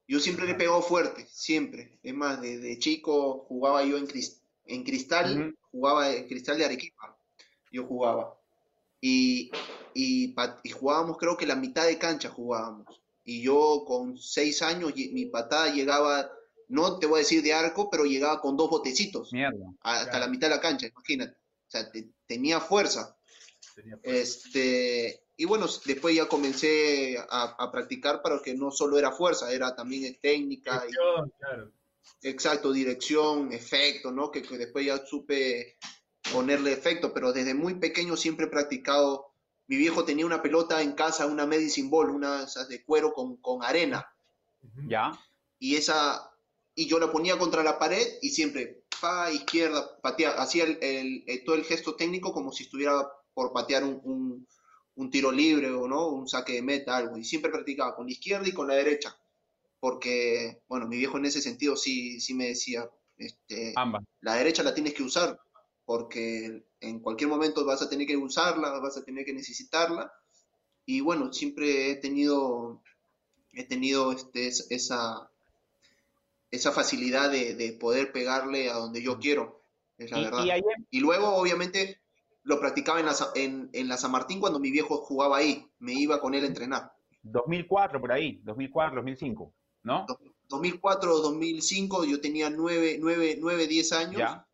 Yo siempre le he pegado fuerte, siempre. Es más, desde chico jugaba yo en, Cris- en Cristal, jugaba en Cristal de Arequipa. Yo jugaba. Y, y, jugábamos, creo que la mitad de cancha jugábamos. Y yo con seis años, mi patada llegaba, no te voy a decir de arco, pero llegaba con dos botecitos Mierda. hasta Claro. la mitad de la cancha, imagínate. O sea, te- tenía fuerza. Este, y bueno, después ya comencé a, a practicar para que no solo era fuerza, era también eh, técnica, y, claro. exacto, dirección, efecto, ¿no? Que, que después ya supe ponerle efecto, pero desde muy pequeño siempre he practicado. Mi viejo tenía una pelota en casa, una medicine ball, una de esas de cuero con, con arena. ¿Ya? y esa, y yo la ponía contra la pared y siempre, pa, izquierda, patea, hacía el, el- el- todo el gesto técnico como si estuviera por patear un, un- un tiro libre o no, un saque de meta, algo, y siempre practicaba con la izquierda y con la derecha, porque, bueno, mi viejo en ese sentido sí, sí me decía, este, Ambas. la derecha la tienes que usar, porque en cualquier momento vas a tener que usarla, vas a tener que necesitarla, y bueno, siempre he tenido, he tenido este, es- esa, esa facilidad de, de poder pegarle a donde yo quiero, es la Y, verdad. Y luego, obviamente, lo practicaba en la, en, en la San Martín cuando mi viejo jugaba ahí, me iba con él a entrenar. 2004 por ahí, 2004, 2005, ¿no? 2004, 2005, yo tenía 9, 9, 9 10 años. Ya,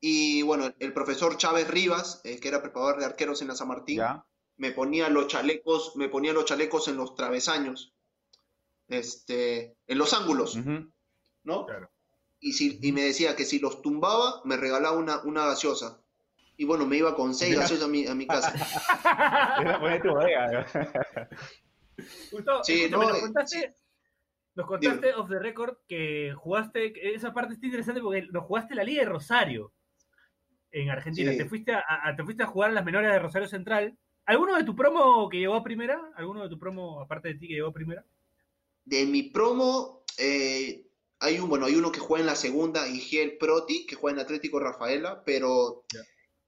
Y bueno, el profesor Chávez Rivas, eh, que era preparador de arqueros en la San Martín, ya. me ponía los chalecos, me ponía los chalecos en los travesaños, este, en los ángulos, Ujú. ¿no? Claro. Y, si, y me decía que si los tumbaba, me regalaba una, una gaseosa. Y bueno, me iba con seis gaseosas a mi, a mi casa. Tu. Gustavo, Sí, no, nos eh, contaste, nos contaste off the record que jugaste, que esa parte está interesante porque nos jugaste la Liga de Rosario en Argentina. Sí. Te, fuiste a, a- te fuiste a jugar a las menores de Rosario Central. ¿Alguno de tu promo que llegó a primera? ¿Alguno de tu promo, aparte de ti, que llegó a primera? De mi promo, eh, hay un, bueno, hay uno que juega en la segunda, Igiel Proti, que juega en Atlético Rafaela, pero.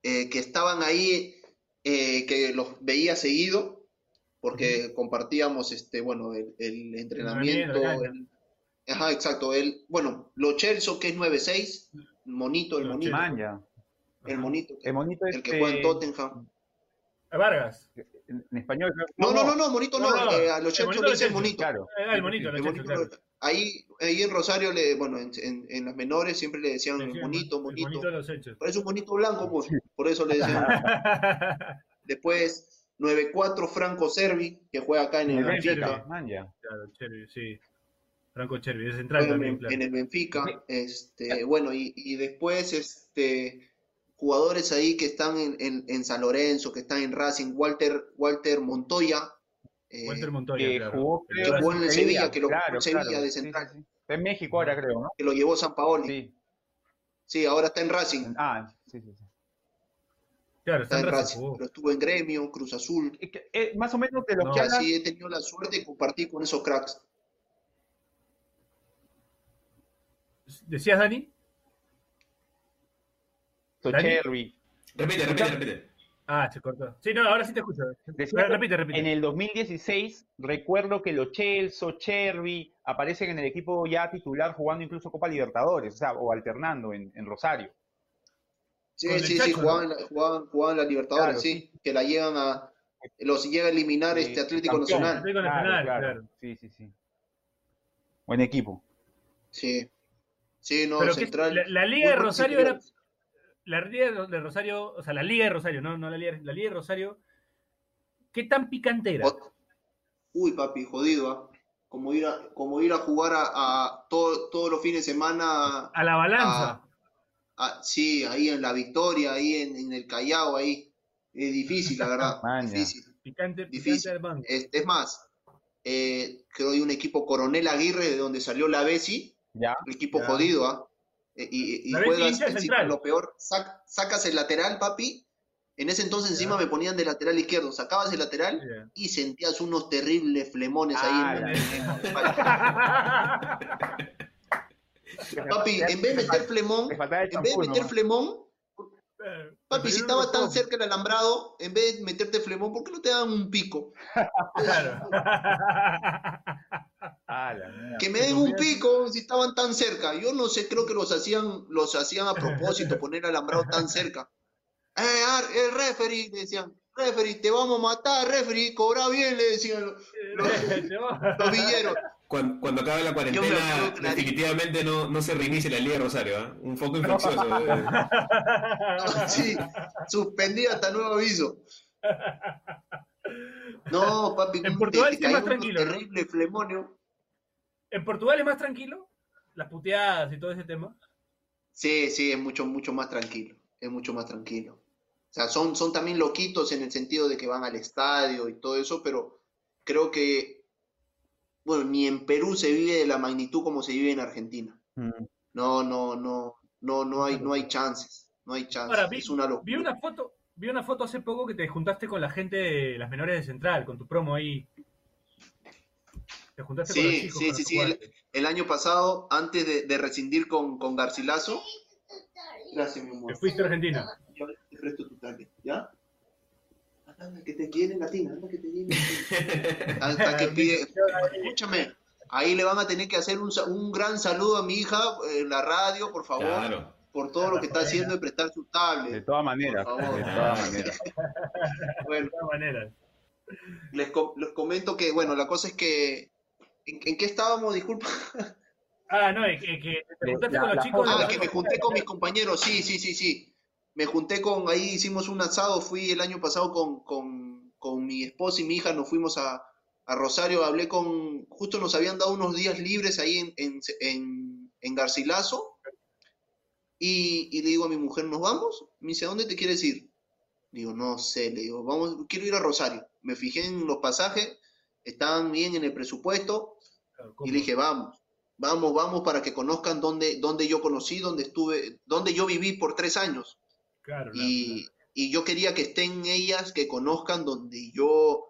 Eh, que estaban ahí, eh, que los veía seguido, porque compartíamos, este, bueno, el, el entrenamiento. El- ajá, exacto. El, bueno, Lo Celso, que es 9-6, monito, el Lo monito, Man, ya. el monito, El monito el que este, juega en Tottenham. Vargas. en en español. No, no, no, no, monito no, No, no, eh, a Lo monito le dicen monito. Claro. Ah, el monito, El lo monito. Ahí, ahí en Rosario, le, bueno, en, en- en las menores siempre le decían Sí, monito. monito de los hechos. Parece un monito blanco, pues. Por eso le decían. Después, 9-4 Franco Servi, que juega acá en el El Benfica. Claro, sí. Franco Chervi, de central también, claro. en el Benfica. Este, bueno, y, y después este, jugadores ahí que están en, en- en San Lorenzo, que están en Racing, Walter, Walter Montoya, eh, Walter Montoya, Que claro. jugó, que jugó en el Sevilla, que lo claro, jugó en Sevilla claro, de sí, central. sí, sí. Está en México ahora, creo, ¿no? que lo llevó San Paoli. Sí, Sí. ahora está en Racing. Ah, sí, sí, sí. Claro, Está está en Racing. Racing, jugó. pero estuvo en Gremio, Cruz Azul. Eh, que- eh, más o menos de lo No. que hablas, así he tenido la suerte de compartir con esos cracks. ¿Decías, Dani? ¿Dani? Cherry. Repite, repite, repite. Ah, se cortó. Sí, no, ahora sí te escucho. Decía que repite, repite. En el 2016, recuerdo que los Chelsea, Cherry aparecen en el equipo ya titular jugando incluso Copa Libertadores, o sea, o alternando en, en Rosario. Sí, Con sí, sí, jugaban, la- jugaban, jugaban la Libertadores, Claro, sí, que la llegan a, los llega a eliminar este Atlético campeón. Nacional. Atlético Nacional, claro. Sí, sí, sí. Buen equipo. Sí, sí, no, Pero que Central. la, la Liga de Rosario era. La Liga de Rosario, o sea, la Liga de Rosario, no, no la Liga, la Liga de Rosario. ¿Qué tan picante era? Uy, papi, jodido, ¿ah? Como ir a, como ir a jugar a, a todo- todos los fines de semana. A la balanza. a- a- sí, ahí en la Victoria, ahí en, en el Callao, ahí. Es difícil, la verdad. Maña. difícil. picante, picante difícil. Es, es más, eh, creo que hay un equipo Coronel Aguirre de donde salió la Bessi, Ya. un equipo Ya. jodido, ¿ah? Eh, Y, y juegas encima lo peor, sac- sacas el lateral, papi. En ese entonces encima me ponían de lateral izquierdo, sacabas el lateral y sentías unos terribles flemones Ah, ahí en la- el-. Papi, en vez de meter flemón, en vez de meter flemón, papi, si estaba tan cerca el alambrado, en vez de meterte flemón, ¿por qué no te dan un pico? Claro. Ah, la. Que me den un pico si estaban tan cerca. Yo no sé, creo que los hacían, los hacían a propósito, poner alambrado tan cerca. Eh, ar- el referee, le decían, referee, te vamos a matar, referee, cobra bien, le decían los, los- villeros. Cuando, cuando acabe la cuarentena, definitivamente no, no se reinicie la Liga de Rosario, ¿ah? Un foco infeccioso. eh. Sí, suspendida hasta nuevo aviso. No, papi, En te- Portugal te sí es más tranquilo, terrible flemonio. ¿En Portugal es más tranquilo? Las puteadas y todo ese tema. Sí, sí, es mucho, mucho más tranquilo. Es mucho más tranquilo. O sea, son, son también loquitos en el sentido de que van al estadio y todo eso, pero creo que, bueno, ni en Perú se vive de la magnitud como se vive en Argentina. Mm. No, no, no, no, no hay, no hay chances. No hay chances. Ahora, vi, Es una vi locura. una foto, vi una foto hace poco que te juntaste con la gente de las menores de Central, con tu promo ahí. Te juntaste con los Sí, chicos. sí, para sí, sí. El, año pasado, antes de, de rescindir con, con Garcilaso. Gracias, mi amor. Te fuiste a Argentina. Yo te presto tu target, ¿ya? Anda, que te quieren latina, anda, que te quieren. Hasta que pide, escúchame, ahí le van a tener que hacer un, un gran saludo a mi hija en la radio, por favor, Claro. por todo lo que está haciendo de prestar su De tablet. todas maneras, Por favor. de todas maneras. Bueno, De todas maneras. les comento que, bueno, la cosa es que, ¿en, en qué estábamos? Disculpa. Ah, no, es que, que te juntaste con los la chicos. Ah, que me junté con mis compañeros, sí, sí, sí, sí. Me junté con, ahí hicimos un asado, fui el año pasado con, con, con mi esposa y mi hija, nos fuimos a, a Rosario, hablé con, justo nos habían dado unos días libres ahí en, en, en, en Garcilaso, y, y le digo a mi mujer, ¿nos vamos? Me dice, ¿a dónde te quieres ir? Digo, no sé, le digo, vamos, quiero ir a Rosario. Me fijé en los pasajes, estaban bien en el presupuesto, y le dije, vamos, vamos, vamos para que conozcan dónde, dónde yo conocí, dónde estuve, dónde yo viví por tres años. Claro, Y, y yo quería que estén ellas, que conozcan donde yo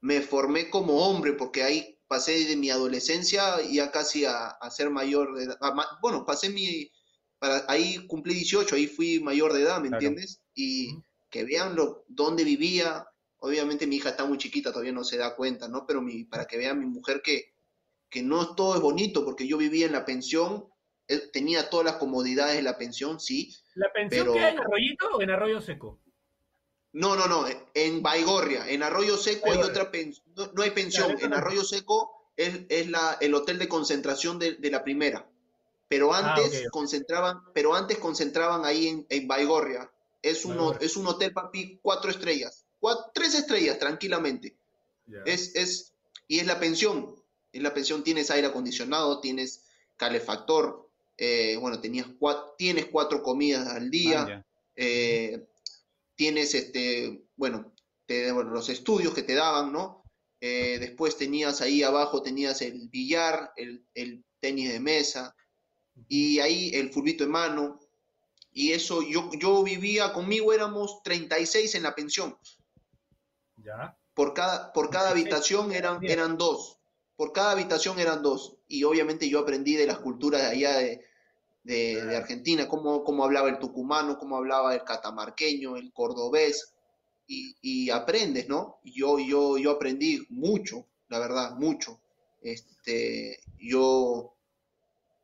me formé como hombre, porque ahí pasé de mi adolescencia ya casi a, a ser mayor de edad. a bueno, pasé mi, para, ahí cumplí 18, ahí fui mayor de edad, ¿me Claro. entiendes? Y que vean lo, dónde vivía. Obviamente mi hija está muy chiquita, todavía no se da cuenta, ¿no? Pero mi, para que vean mi mujer que, que no todo es bonito, porque yo vivía en la pensión, eh, tenía todas las comodidades de la pensión, sí, ¿La pensión pero- queda en Arroyito o en Arroyo Seco? No, no, no, en Baigorria, en Arroyo Seco hay otra pensión, no, no hay pensión, Claro, en no. Arroyo Seco es, es la, el hotel de concentración de, de la primera, pero Ah, antes concentraban, pero antes concentraban ahí en, en Baigorria, es es un hotel, papi, cuatro estrellas, tres estrellas, tranquilamente, es, es, y es la pensión, En la pensión tienes aire acondicionado, tienes calefactor, eh, bueno, tenías cuatro, tienes cuatro comidas al día, Ah, eh, tienes este, bueno, te- bueno, los estudios que te daban, ¿no? Eh, después tenías ahí abajo, tenías el billar, el, el tenis de mesa, y ahí el fulbito en mano, y eso yo, yo vivía, conmigo éramos 36 en la pensión, Ya. por cada, por cada 36, habitación eran, eran dos, por cada habitación eran dos, y obviamente yo aprendí de las culturas de allá de, de, de Argentina, cómo, cómo hablaba el tucumano, cómo hablaba el catamarqueño, el cordobés, y, y aprendes, ¿no? Yo, yo, yo aprendí mucho, la verdad, mucho. Este, yo,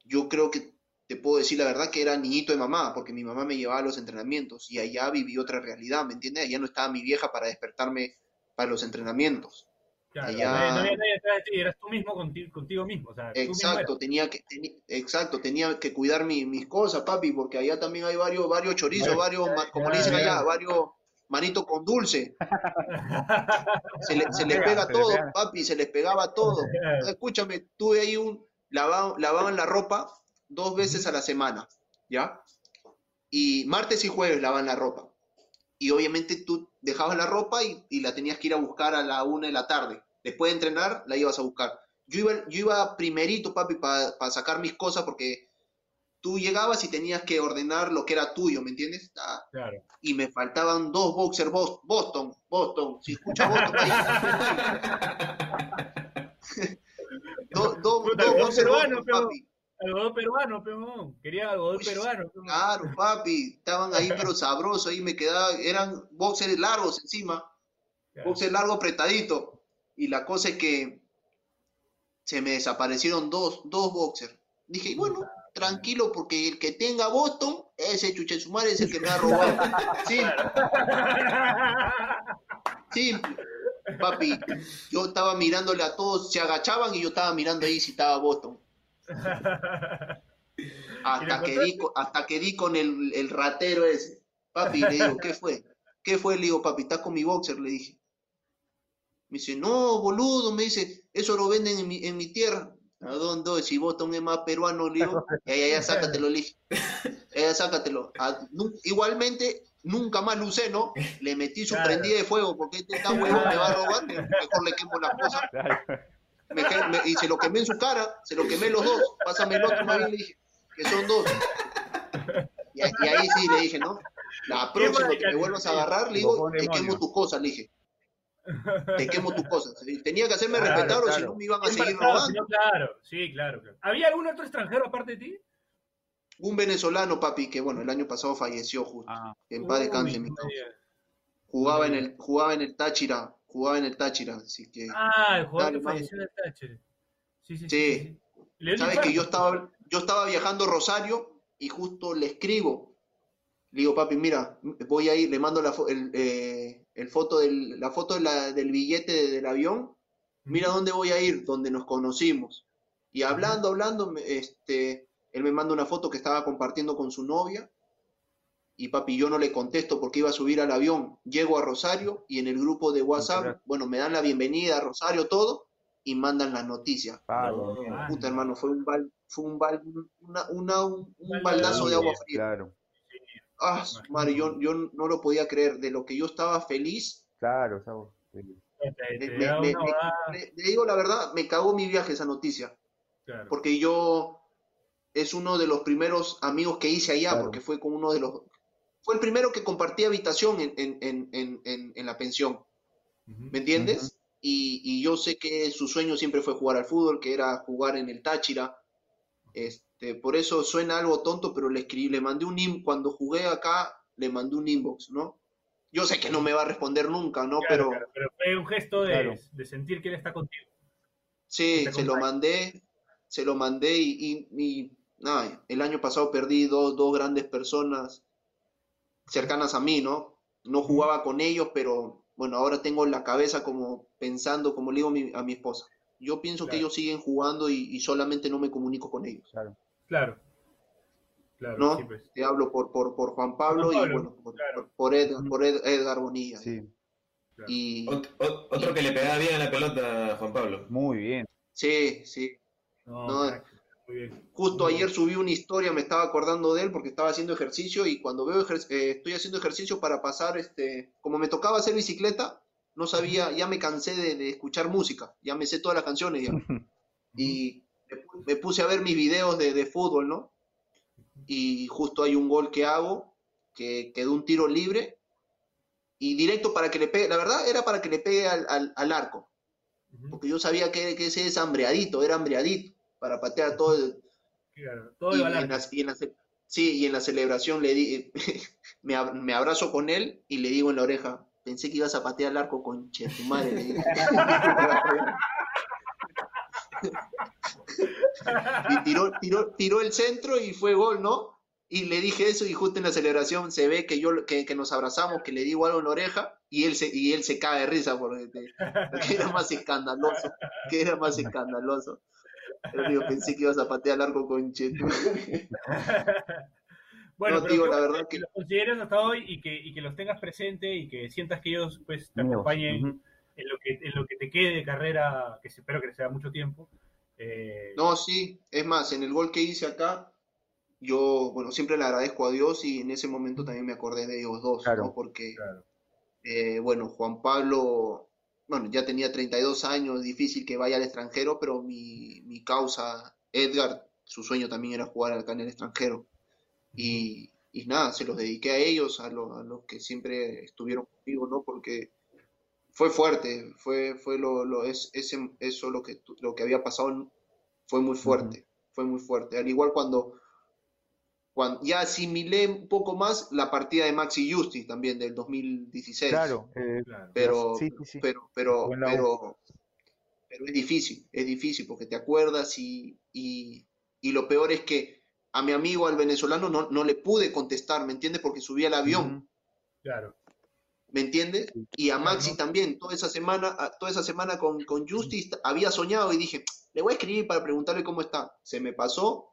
yo creo que te puedo decir la verdad que era niñito de mamá, porque mi mamá me llevaba a los entrenamientos y allá viví otra realidad, ¿me entiendes? Allá no estaba mi vieja para despertarme para los entrenamientos. Claro, Allá- no había- nadie atrás de ti, eras tú mismo contigo, contigo mismo. O sea, tú mismo Exacto, tenía que, teni- exacto, tenía que cuidar mi- mis cosas, papi, porque allá también hay varios, varios chorizos, varios, como le dicen allá, varios manitos con dulce. Se, le- se les Pega, pega se le todo, papi, se les pegaba todo. Escúchame, tuve ahí un, lavaban, lavaban la ropa dos veces a la semana, ¿ya? Y martes y jueves lavaban la ropa. Y obviamente tú dejabas la ropa y, y la tenías que ir a buscar a la una de la tarde. Después de entrenar, la ibas a buscar. Yo iba, yo iba primerito, papi, para sacar mis cosas porque tú llegabas y tenías que ordenar lo que era tuyo, ¿me entiendes? Ah, Claro. y me faltaban dos boxers Bos- Boston, Boston, si escucha Boston ahí. Do- do- dos boxers Boston, papi. Algodón peruano, peón. Quería algodón Uy, peruano. peón. Claro, papi, estaban ahí pero sabrosos, ahí me quedaba, eran boxers largos encima, Claro. boxers largo apretadito. Y la cosa es que se me desaparecieron dos, dos boxers. Dije, bueno, tranquilo, porque el que tenga Boston, ese chuche su madre es el que me ha robado. Sí, Simple. Papi, yo estaba mirándole a todos, se agachaban y yo estaba mirando ahí si estaba Boston. Hasta que di, hasta que di con el, el ratero ese. Papi, le digo, ¿qué fue? ¿Qué fue? Le digo, papi, ¿estás con mi boxer? Le dije. Me dice, no, boludo, me dice, eso lo venden en mi, en mi tierra. ¿A dónde? Si Boston es más peruano, le digo, ya, ya, ya, sácatelo, le dije. Ya, ya, sácatelo. Nu- igualmente, nunca más lo usé, ¿no? Le metí su Claro. prendida de fuego, porque este tan huevón me va a robar, mejor le quemo la cosa. Claro. Me que- me- y se lo quemé en su cara, se lo quemé los dos. Pásame el otro, más bien le dije, que son dos. Y, ahí sí le dije, ¿no? La próxima que me vuelvas a agarrar, le digo, te quemo tus cosas, le dije. Te quemo tus cosas. Tenía que hacerme Claro, respetar o si no me iban a seguir marcado, robando. claro, sí, claro, claro. ¿Había algún otro extranjero aparte de ti? Un venezolano, papi, que bueno, el año pasado falleció justo. Ah, En paz descanse, mi. Jugaba en el, jugaba en el Táchira, jugaba en el Táchira, así que. Ah, el jugador que falleció en el Táchira. Sí, sí, sí. Sabes que yo estaba, yo estaba viajando a Rosario y justo le escribo. Le digo, papi, mira, voy a ir, le mando la, el, eh, el foto del, la foto de la- del billete de- del avión. Mira dónde voy a ir, donde nos conocimos. Y hablando, hablando, me- este, él me manda una foto que estaba compartiendo con su novia. Y papi, yo no le contesto porque iba a subir al avión. Llego a Rosario y en el grupo de WhatsApp, bueno, me dan la bienvenida a Rosario, todo, y mandan las noticias. No, Puta, hermano, fue un bal, fue un bal, una, una- un, un Baldazo de agua fría. Claro, Ah, madre, yo, yo no lo podía creer. De lo que yo estaba feliz, claro, le, te me- le- le digo la verdad, me cagó mi viaje esa noticia. claro. Porque yo es uno de los primeros amigos que hice allá, Claro. porque fue con uno de los. Fue el primero que compartí habitación en, en, en, en, en- en la pensión. ¿Me entiendes? y, y yo sé que su sueño siempre fue jugar al fútbol, que era jugar en el Táchira. Este, por eso suena algo tonto, pero le escribí, le mandé un in, cuando jugué acá, le mandé un inbox, ¿no? Yo sé que no me va a responder nunca, ¿no? Claro, pero claro, pero fue un gesto de, Claro. de sentir que él está contigo. sí, se lo mandé, se lo mandé y, y- y, nada, el año pasado perdí dos, dos grandes personas cercanas a mí, ¿no? No jugaba con ellos, pero bueno, ahora tengo la cabeza como pensando, como le digo a mi, a mi esposa. Yo pienso que ellos siguen jugando y, y solamente no me comunico con ellos. Claro. Claro. Claro, ¿no? sí, pues. Te hablo por, por, por Juan Pablo, y bueno, por, claro. por- por Ed- por Ed- Edgar Bonilla. Sí, Y Ot- ot- otro que le pegaba bien a la pelota, Juan Pablo. muy bien. Sí, sí. No, No, muy bien. Justo Muy ayer subí una historia, me estaba acordando de él porque estaba haciendo ejercicio y cuando veo ejer- eh, estoy haciendo ejercicio para pasar, este, como me tocaba hacer bicicleta, no sabía, ya me cansé de, de escuchar música, ya me sé todas las canciones ya. Y me, pu- me puse a ver mis videos de, de fútbol, ¿no? Y justo hay un gol que hago, que quedó un tiro libre y directo para que le pegue, la verdad era para que le pegue al, al- al arco, porque yo sabía que, que ese es hambreadito, era hambreadito, para patear todo el, Claro, todo y en la- y en la ce- sí, y en la celebración le di, me, ab- me abrazo con él y le digo en la oreja, pensé que ibas a patear el arco con tu madre. le digo. y tiró, tiró, tiró el centro y fue gol, ¿no? Y le dije eso y justo en la celebración se ve que yo que, que nos abrazamos, que le digo algo en la oreja y él se, y él se cae de risa porque, porque era más escandaloso, que era más escandaloso. Digo, pensé que ibas a patear el arco con Chetu. Bueno, No, pero digo, qué la verdad que, que- los consideres hasta hoy y que, y que los tengas presente y que sientas que ellos pues te acompañen en, lo que, en lo que te quede de carrera, que espero que les sea mucho tiempo. Eh, No, sí, es más, en el gol que hice acá, yo, bueno, siempre le agradezco a Dios y en ese momento también me acordé de ellos dos, Claro. ¿no? Porque, claro. eh, bueno, Juan Pablo, bueno, ya tenía 32 años, difícil que vaya al extranjero, pero mi, mi causa, Edgar, su sueño también era jugar acá en el extranjero. Y, y nada, se los dediqué a ellos, a, lo- a los que siempre estuvieron conmigo, ¿no? Porque fue fuerte, fue, fue lo, lo- es, ese, eso lo que, lo que había pasado fue muy fuerte, fue muy fuerte. Al igual cuando, cuando ya asimilé un poco más la partida de Maxi Justi también del 2016. Claro, eh, claro. Pero, Sí, sí, sí. pero, pero, pero, pero es difícil, es difícil porque te acuerdas y, y, y lo peor es que a mi amigo, al venezolano, no, no le pude contestar, ¿me entiendes? Porque subí al avión. Claro. ¿Me entiendes? Y a Maxi también, toda esa semana, toda esa semana con, con Justice había soñado y dije, le voy a escribir para preguntarle cómo está. Se me pasó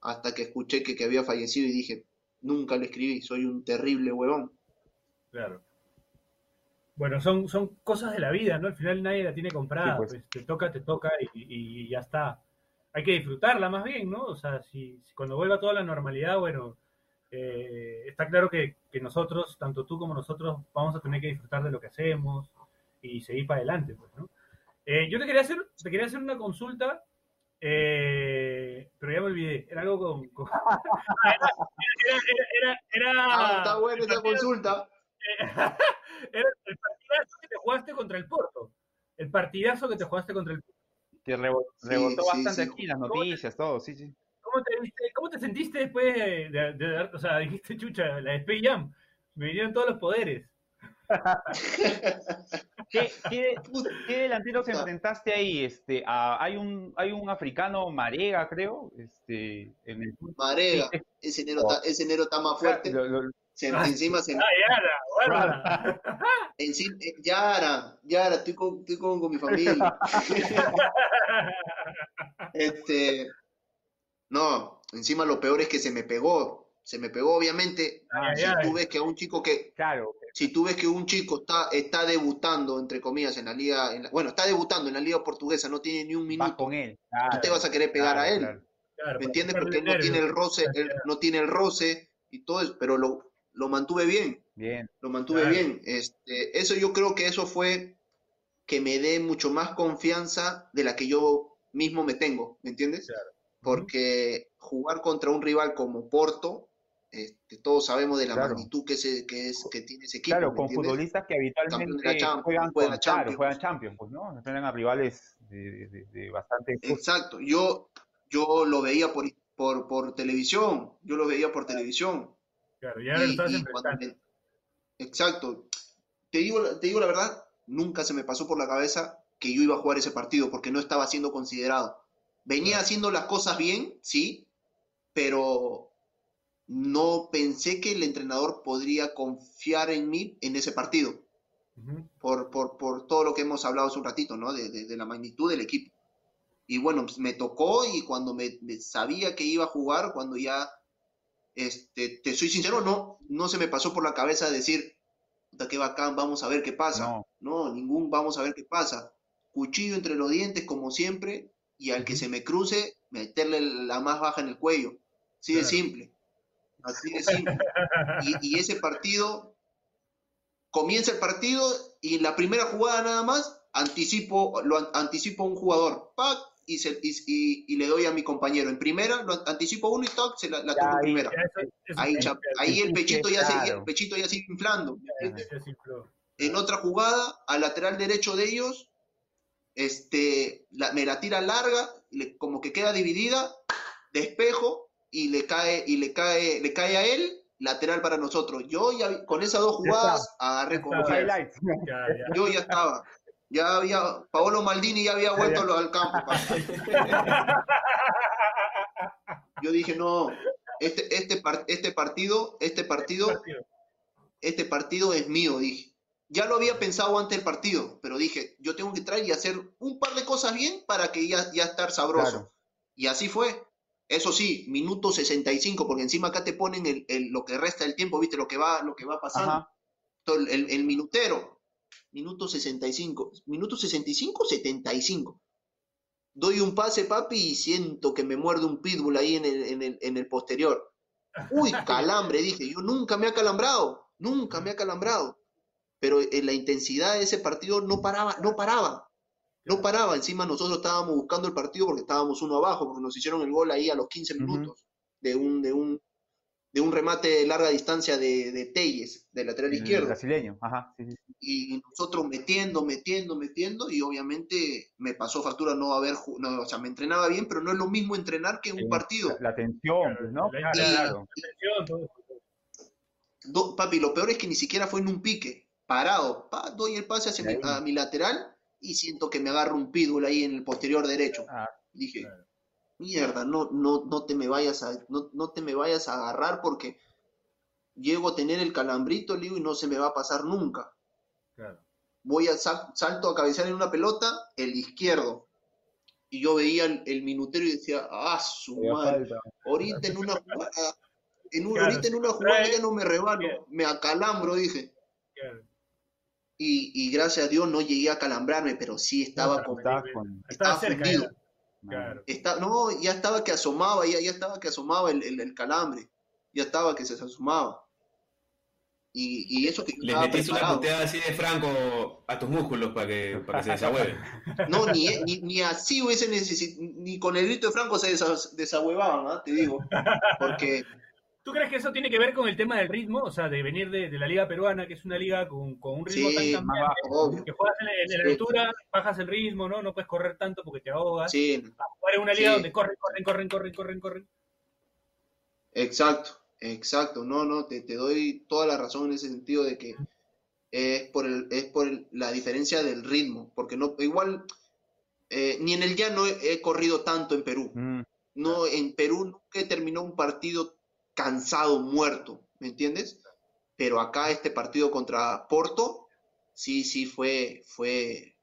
hasta que escuché que, que había fallecido y dije, nunca le escribí, soy un terrible huevón. Claro. Bueno, son, son cosas de la vida, ¿no? Al final nadie la tiene comprada. Sí, pues. pues, te toca, te toca y, y ya está. Hay que disfrutarla más bien, ¿no? O sea, si, si cuando vuelva toda la normalidad, bueno, eh, está claro que, que nosotros, tanto tú como nosotros, vamos a tener que disfrutar de lo que hacemos y seguir para adelante, pues, ¿no? Eh, yo te quería hacer, te quería hacer una consulta, eh, pero ya me olvidé. Era algo con. con- Ah, era, era, era, era- Ah, está buena esa consulta. era el partidazo que te jugaste contra el Porto. El partidazo que te jugaste contra el Porto. Sí, rebotó sí, bastante sí. aquí las ¿Cómo te- noticias, todo, sí, sí. ¿Cómo te, cómo te sentiste después de, de, o sea, dijiste, chucha, la de Space Jam? Me vinieron todos los poderes. ¿Qué, qué, qué delantero se Puta. enfrentaste ahí? Este, a- hay un, hay un africano Marega, creo, este, en el Marega, ese enero, está, ese enero está más fuerte. Lo- lo- Se- Ah, encima se, ¡Ah, Yara! guarda. encima, eh, Yara, Yara, estoy con, estoy con, con mi familia. Este, no, encima lo peor es que se me pegó. Se me pegó, obviamente. Ay, si tú ves que a un chico que, claro, si tú ves que un chico está, está debutando, entre comillas, en la liga, en la- bueno, está debutando en la liga portuguesa, no tiene ni un vas minuto, con él. no claro, te vas a querer pegar claro, a él. claro. Claro, ¿Me entiendes? Porque él no tiene el roce, él no tiene el roce y todo eso, pero lo, lo mantuve bien, Bien, lo mantuve Claro. bien. Este, eso yo creo que eso fue que me dé mucho más confianza de la que yo mismo me tengo, ¿me entiendes? Claro. Porque jugar contra un rival como Porto, este, todos sabemos de la Claro. magnitud que, se, que, es, que tiene ese equipo, claro, ¿me con entiendes? futbolistas que habitualmente Champions, juegan, juega con, la claro, Champions. juegan Champions, pues, ¿no? Enfrentan a rivales de, de- de bastante Exacto, yo, yo lo veía por, por, por televisión, yo lo veía por televisión. Claro, ya Y- y me- Exacto. Te digo, la- te digo la verdad, nunca se me pasó por la cabeza que yo iba a jugar ese partido porque no estaba siendo considerado. Venía Claro. haciendo las cosas bien, sí, pero no pensé que el entrenador podría confiar en mí en ese partido, Ujú. por, por, por todo lo que hemos hablado hace un ratito, ¿no? De, de- de la magnitud del equipo. Y bueno, pues, me tocó y cuando me, me sabía que iba a jugar, cuando ya, este, te soy sincero, no, no se me pasó por la cabeza decir, puta, qué bacán, vamos a ver qué pasa. No. No, ningún vamos a ver qué pasa. cuchillo entre los dientes como siempre y al que se me cruce, meterle la más baja en el cuello. Así de Claro. simple. Así de simple. Y, y ese partido, comienza el partido y en la primera jugada nada más, anticipo, lo an- anticipo a un jugador, ¡pac! Y, se- y- y- y le doy a mi compañero. En primera, lo an- anticipo uno y ¡tac! se la, la Ya toco ahí- primera. Ya, eso- eso Ahí, ya, ahí el pechito ya, se, el pechito ya sigue inflando. En otra jugada, al lateral derecho de ellos, este, la- me la tira larga, le- como que queda dividida, despejo y le cae, y le cae, le cae a él, lateral para nosotros. Yo ya con esas dos jugadas agarré con. Yo ya estaba. Ya había, Paolo Maldini ya había vuelto al campo. Yo dije, no, este, este, par- este partido, este partido, Partido. este partido es mío, dije. Ya lo había pensado antes del partido, pero dije, yo tengo que traer y hacer un par de cosas bien para que ya, ya estar sabroso. Claro. Y así fue. Eso sí, minuto 65, porque encima acá te ponen el, el- lo que resta del tiempo, viste, lo que va, lo que va pasando. El, minutero. Minuto 65. Minuto 65 75. Doy un pase, papi, y siento que me muerde un pitbull ahí en el, en el, en el posterior. Uy, calambre, dije. Yo nunca me ha calambrado. Nunca me ha calambrado. Pero en la intensidad de ese partido no paraba, no paraba. No paraba. Encima nosotros estábamos buscando el partido porque estábamos uno abajo, porque nos hicieron el gol ahí a los 15 Ujú. minutos de un, de un, de un remate de larga distancia de, de Telles, del lateral El izquierdo brasileño. Ajá. sí, sí. y nosotros metiendo, metiendo, metiendo, y obviamente me pasó factura no haber, no, o sea, me entrenaba bien, pero no es lo mismo entrenar que en un partido. La, la tensión, pues, ¿no? La- Claro, la- claro. Todo eso. Do- papi, lo peor es que ni siquiera fue en un pique, parado, pa, doy el pase hacia mi, a mi lateral y siento que me agarra un pitbull ahí en el posterior derecho. Ah, Dije, claro. mierda, no, no, no te me vayas a, no, no te me vayas a agarrar porque llego a tener el calambrito, le digo, y no se me va a pasar nunca. Claro. voy a sal- salto a cabecear en una pelota, el izquierdo. Y yo veía el, el minutero y decía, ah, su madre, falta. ahorita en una jugada, en un- Claro, ahorita en una jugada ya no me rebano, me acalambro, dije. Claro. Y, y gracias a Dios no llegué a acalambrarme, pero sí estaba No, con, Estaba con- Estaba estaba cerca. fundido. ya. Claro. Está, no, ya estaba que asomaba, ya, ya estaba que asomaba el, el- el calambre, ya estaba que se asomaba. Y, y eso que Le metiste una puteada así de franco a tus músculos para que, para que se desahueven. No, ni, ni, ni así hubiese necesitado, ni con el grito de Franco se desa- desahuevaban, ¿ah? te digo. Porque ¿Tú crees que eso tiene que ver con el tema del ritmo? O sea, de venir de, de la liga peruana, que es una liga con, con un ritmo Sí, tan más bajo. obvio. que juegas en, en la altura, bajas el ritmo, ¿no? No puedes correr tanto porque te ahogas. Sí, A jugar en una liga Sí. donde corren, corren, corren, corren, corren, corren. exacto, exacto. No, no, te, te doy toda la razón en ese sentido de que es por, el, es por el- la diferencia del ritmo. Porque no, igual, eh, ni en el llano he, he corrido tanto en Perú. Mm, No, en Perú nunca he terminado un partido cansado, muerto, ¿me entiendes? Pero acá este partido contra Porto, sí, sí fue, fue,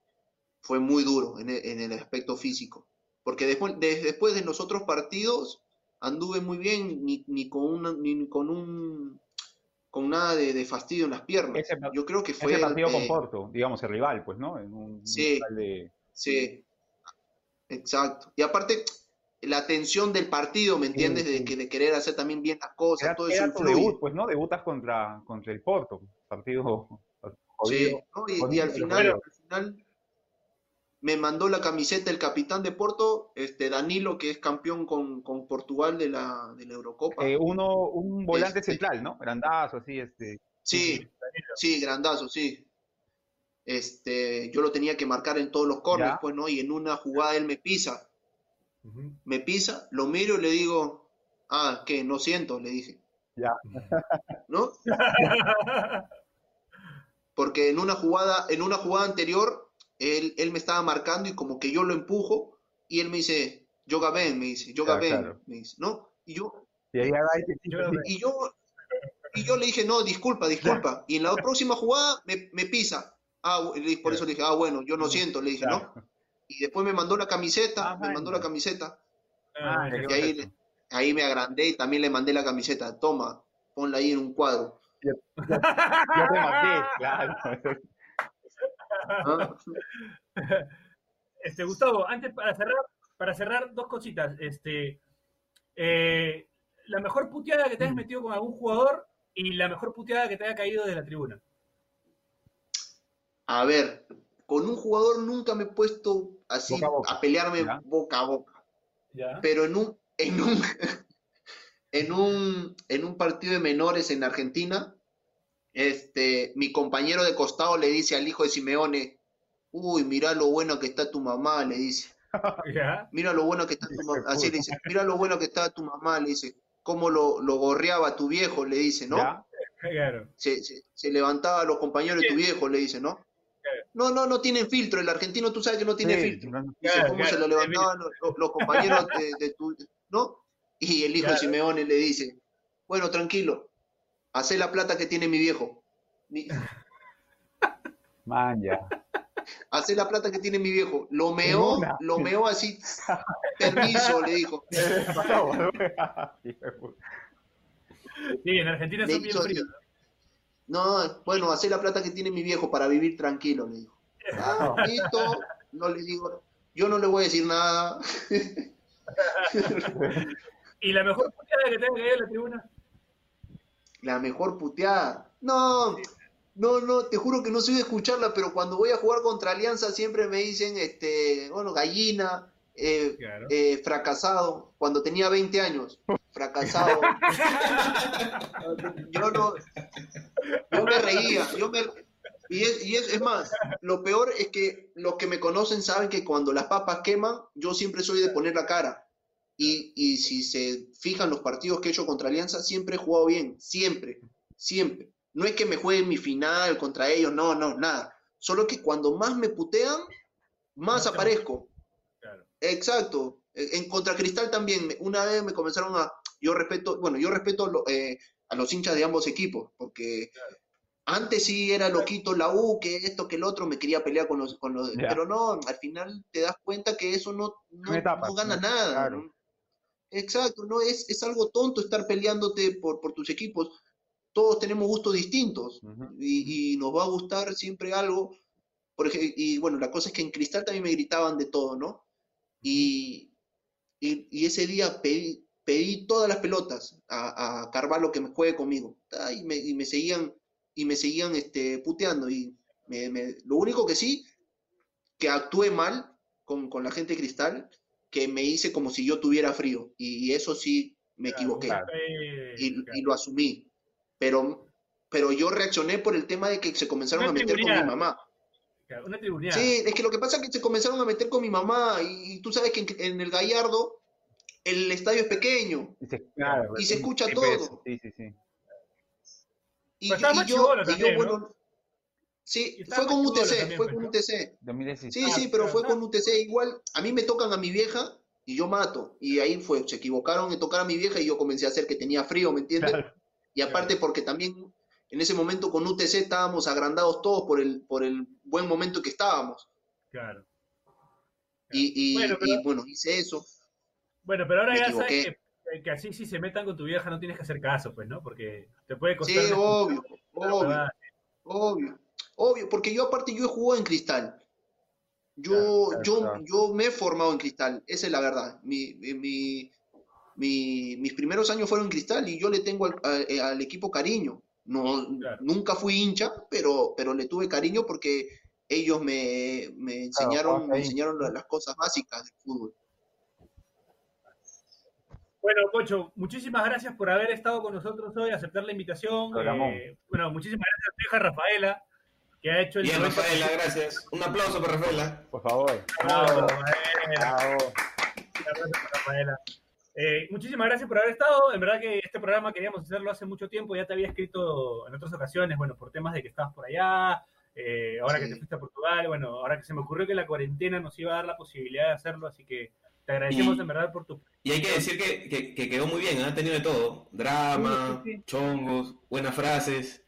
fue muy duro en el, en el aspecto físico. Porque después de, después de los otros partidos anduve muy bien, ni, ni con una, ni con un con nada de, de fastidio en las piernas. Ese Yo creo que fue Ese partido con eh, Porto, digamos, el rival, pues, ¿no? En un, un Sí. rival de... Sí, exacto. Y aparte, la tensión del partido, ¿me entiendes? De, que, de querer hacer también bien las cosas, Era, todo eso era tu influye. debut, pues, ¿no? Debutas contra, contra el Porto, partido jodido. Sí, ¿no? y, al final, al final me mandó la camiseta el capitán de Porto, este Danilo, que es campeón con, con Portugal de la, de la Eurocopa. Eh, uno, un volante Este- central, ¿no? Grandazo, así, este. sí, sí, grandazo, sí. Este, yo lo tenía que marcar en todos los corners, Ya. pues, ¿no? Y en una jugada él me pisa, Me pisa, lo miro y le digo, ah, ¿qué? No siento, le dije, Ya. ¿no? porque en una jugada, en una jugada anterior, él, él me estaba marcando y como que yo lo empujo y él me dice, yoga ven, me dice, yoga Ya, ven, claro. me dice, ¿no? Y yo, Y ahí Yo- y yo, y yo le dije, no, disculpa, disculpa. Y en la próxima jugada me, me pisa. Ah, bu- le dije- por eso le dije, ah, bueno, yo no siento, le dije, ¿no? Y después me mandó la camiseta, Ah, me mandó la camiseta. Ah, Y ya. ahí, le- ahí me agrandé y también le mandé la camiseta. Toma, ponla ahí en un cuadro. Yo te maté, claro. ¿ah? Este, Gustavo, antes para cerrar, para cerrar dos cositas. Este, eh, la mejor puteada que te hayas metido con algún jugador y la mejor puteada que te haya caído de la tribuna. A ver, con un jugador nunca me he puesto así Boca a boca, a pelearme ¿ya? boca a boca. ¿Ya? Pero en un, en un, en un, en un partido de menores en Argentina, este, mi compañero de costado le dice al hijo de Simeone, uy, mira lo bueno que está tu mamá, le dice. Mira lo bueno que está tu mamá. Así le dice, mira lo bueno que está tu mamá, le dice. Cómo lo, lo gorreaba tu viejo, le dice, ¿no? ¿Ya? Claro. Se, se, se levantaba a los compañeros de tu viejo, le dice, ¿no? No, no, no tienen filtro. El argentino, tú sabes que no tiene Sí, filtro. no, Claro, cómo se lo levantaban los, compañeros de, de tu, ¿no? Y el hijo de. Simeone le dice, bueno, tranquilo, hacé la plata que tiene mi viejo. Mi- Man, ya. Hacé la plata que tiene mi viejo. Lo meó, lo meó así. Permiso, le dijo. Sí, en Argentina son bien fríos. No, bueno, hacé la plata que tiene mi viejo para vivir tranquilo, le dijo. Ah, listo, no le digo, yo no le voy a decir nada. ¿Y la mejor puteada que te haya caído en la tribuna? La mejor puteada. No, no, no, te juro que no soy de escucharla, pero cuando voy a jugar contra Alianza siempre me dicen, este, bueno, gallina, eh, Claro. eh, fracasado, cuando tenía 20 años, fracasado. yo no, yo me reía, yo me, y, es, y es, es más, lo peor es que los que me conocen saben que cuando las papas queman, yo siempre soy de poner la cara. Y, y si se fijan los partidos que he hecho contra Alianza, siempre he jugado bien, siempre, siempre. No es que me juegue en mi final contra ellos, no, no, nada. Solo que cuando más me putean, más aparezco. Exacto. En contra Cristal también, una vez me comenzaron a, yo respeto, bueno, yo respeto lo- eh, a los hinchas de ambos equipos, porque Claro. antes sí era loquito la U, que esto, que el otro, me quería pelear con los, con los, pero no, al final te das cuenta que eso no, no, no gana ¿no? nada. Claro. ¿no? Exacto, no es, es algo tonto estar peleándote por, por tus equipos. Todos tenemos gustos distintos y, y nos va a gustar siempre algo. Por ej- y bueno, la cosa es que en Cristal también me gritaban de todo, ¿no? Y, y, y ese día pedí, pedí todas las pelotas a, a Carvalho que me juegue conmigo. Y me, y me seguían, y me seguían este, puteando. Y me- me- lo único que sí, que actué mal con, con la gente de Cristal, que me hice como si yo tuviera frío. Y, eso sí me equivoqué y, y lo asumí. Pero, pero yo reaccioné por el tema de que se comenzaron a meter con mi mamá. Claro, Una tribuneada. Sí, es que lo que pasa es que se comenzaron a meter con mi mamá y, y tú sabes que en, en el Gallardo el estadio es pequeño Y se, claro, Y se sí, escucha sí, todo. Sí, sí, sí. y, Pues yo- y yo, chibolo y yo, también, ¿no? sí, fue con UTC, también, fue pues, con. UTC. 2016. Sí, Ah, sí, pero fue con UTC igual. A mí me tocan a mi vieja y yo mato. Y ahí fue, se equivocaron en tocar a mi vieja y yo comencé a hacer que tenía frío, ¿me entiendes? Claro. Y aparte porque también en ese momento con UTC estábamos agrandados todos por el, por el buen momento que estábamos. Claro. Y, y, Bueno, pero- y, bueno, hice eso. Bueno, pero ahora Me ya sabes que, que así si se metan con tu vieja no tienes que hacer caso, pues, ¿no? Porque te puede Sí, costar. obvio, obvio, Ah, obvio, obvio, porque yo aparte yo he jugado en cristal. Yo, Claro, yo, claro. yo me he formado en cristal, esa es la verdad. Mi, mi, mi- mi- mis primeros años fueron en cristal y yo le tengo al, al equipo cariño. No, Claro. Nunca fui hincha, pero, pero le tuve cariño porque ellos me, me enseñaron, me enseñaron la- las cosas básicas del fútbol. Bueno, Pocho, muchísimas gracias por haber estado con nosotros hoy, aceptar la invitación. Eh, bueno, muchísimas gracias a tu hija Rafaela, que ha hecho el Bien, 90%. Rafaela, gracias. Un aplauso para Rafaela. Por favor. Bravo, Rafaela. Bravo. Un abrazo para Rafaela. Eh, muchísimas gracias por haber estado. En verdad que este programa queríamos hacerlo hace mucho tiempo. Ya te había escrito en otras ocasiones, bueno, por temas de que estabas por allá, eh, ahora que te fuiste a Portugal, bueno, ahora que se me ocurrió que la cuarentena nos iba a dar la posibilidad de hacerlo, así que te agradecemos Y- en verdad por tu... Y hay que decir que, que- que quedó muy bien, ha tenido de todo. Drama, Sí, sí, sí. chongos, buenas frases.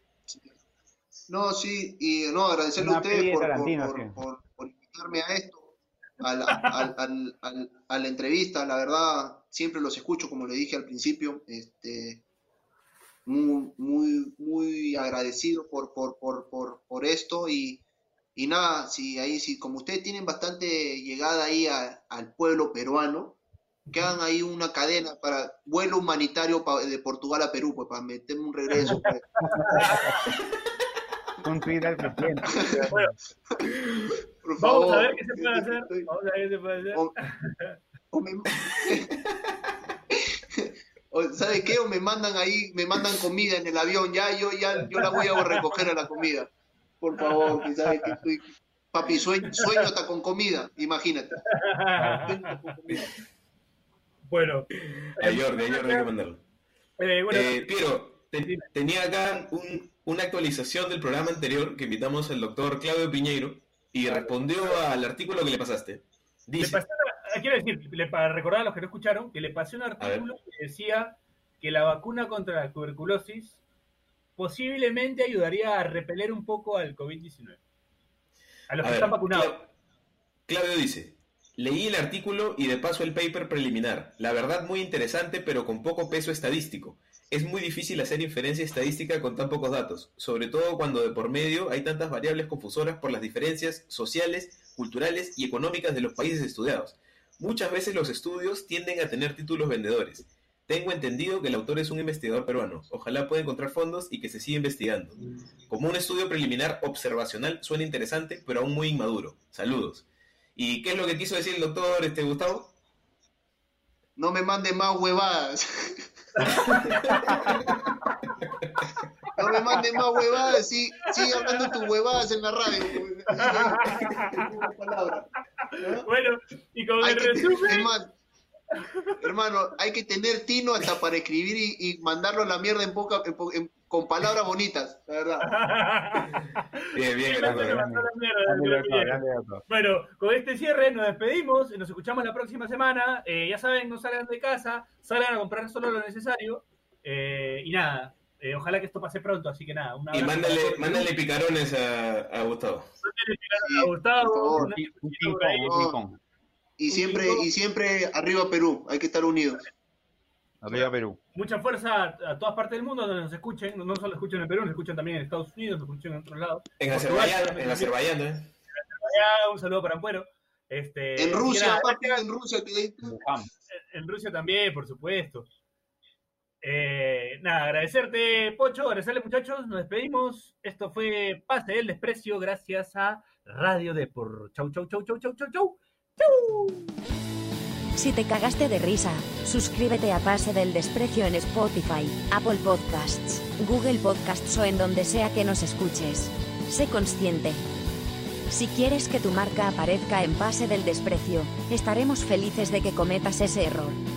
No, sí, y no, agradecerle a ustedes por, por, Tarantino, por- sí. por- por invitarme a esto, a la, al- al- al- a la entrevista. La verdad, siempre los escucho, como le dije al principio. Este, muy, muy, muy agradecido por, por, por, por, por esto y, Y nada, si ahí, si como ustedes tienen bastante llegada ahí a- al pueblo peruano, que hagan ahí una cadena para vuelo humanitario pa- de Portugal a Perú, pues para meterme un regreso. pues. Un tweet al presidente. Bueno, Por vamos a favor. ver qué se puede hacer. Vamos a ver qué se puede hacer. O, o me... o, ¿Sabe qué? O me mandan ahí, me mandan comida en el avión, ya yo ya yo la voy a recoger a la comida. Por favor, que sabe que estoy... Papi, sueño, sueño hasta con comida, imagínate. Sueño hasta con comida. bueno, A Jordi, a Jordi hay que mandarlo. eh, bueno, Eh, Piero, te- tenía acá un- una actualización del programa anterior que invitamos al doctor Claudio Piñeiro y respondió al artículo que le pasaste. le Dice, pasé una- quiero decir, le- para recordar a los que no escucharon, que le pasé un artículo que decía que la vacuna contra la tuberculosis posiblemente ayudaría a repeler un poco al COVID-19. A los a que ver, están vacunados. Cla- Claudio dice, leí el artículo y de paso el paper preliminar. La verdad muy interesante, pero con poco peso estadístico. Es muy difícil hacer inferencia estadística con tan pocos datos, sobre todo cuando de por medio hay tantas variables confusoras por las diferencias sociales, culturales y económicas de los países estudiados. Muchas veces los estudios tienden a tener títulos vendedores. Tengo entendido que el autor es un investigador peruano. Ojalá pueda encontrar fondos y que se siga investigando. Como un estudio preliminar observacional suena interesante, pero aún muy inmaduro. Saludos. ¿Y qué es lo que quiso decir el doctor este, Gustavo? No me manden más huevadas. No me manden más huevadas, sí, sigue hablando tus huevadas en la radio. Bueno, y con Hay el que, resumen, más, hermano, hay que tener tino hasta para escribir y, y mandarlo a la mierda en poca, en po- en- con palabras bonitas, la verdad. Bien, bien, doctor. Bueno, con este cierre nos despedimos, nos escuchamos la próxima semana. Eh, ya saben, no salgan de casa, salgan a comprar solo lo necesario. Eh, y nada, eh, ojalá que esto pase pronto, así que nada, Y mándale, mándale picarones a, a Gustavo. a Gustavo, por favor. una- Un por ping-pong. Y siempre, y siempre arriba Perú, hay que estar unidos. Arriba Perú. mucha fuerza a, a todas partes del mundo donde nos escuchen, no, solo escuchan en Perú, nos escuchan también en Estados Unidos, nos escuchan en otros lados. En Azerbaiyán, en Azerbaiyán, ¿eh? allá, un saludo para Ampuero. Este, En Rusia, nada, papi, en Rusia, en Rusia también, por supuesto. Eh, nada, agradecerte, Pocho, agradecerle, muchachos. Nos despedimos. Esto fue Pase del Desprecio, gracias a Radio Depor. Chau, chau, chau, chau, chau, chau, chau. Chau. Si te cagaste de risa, suscríbete a Pase del Desprecio en Spotify, Apple Podcasts, Google Podcasts o en donde sea que nos escuches. Sé consciente. Si quieres que tu marca aparezca en Pase del Desprecio, estaremos felices de que cometas ese error.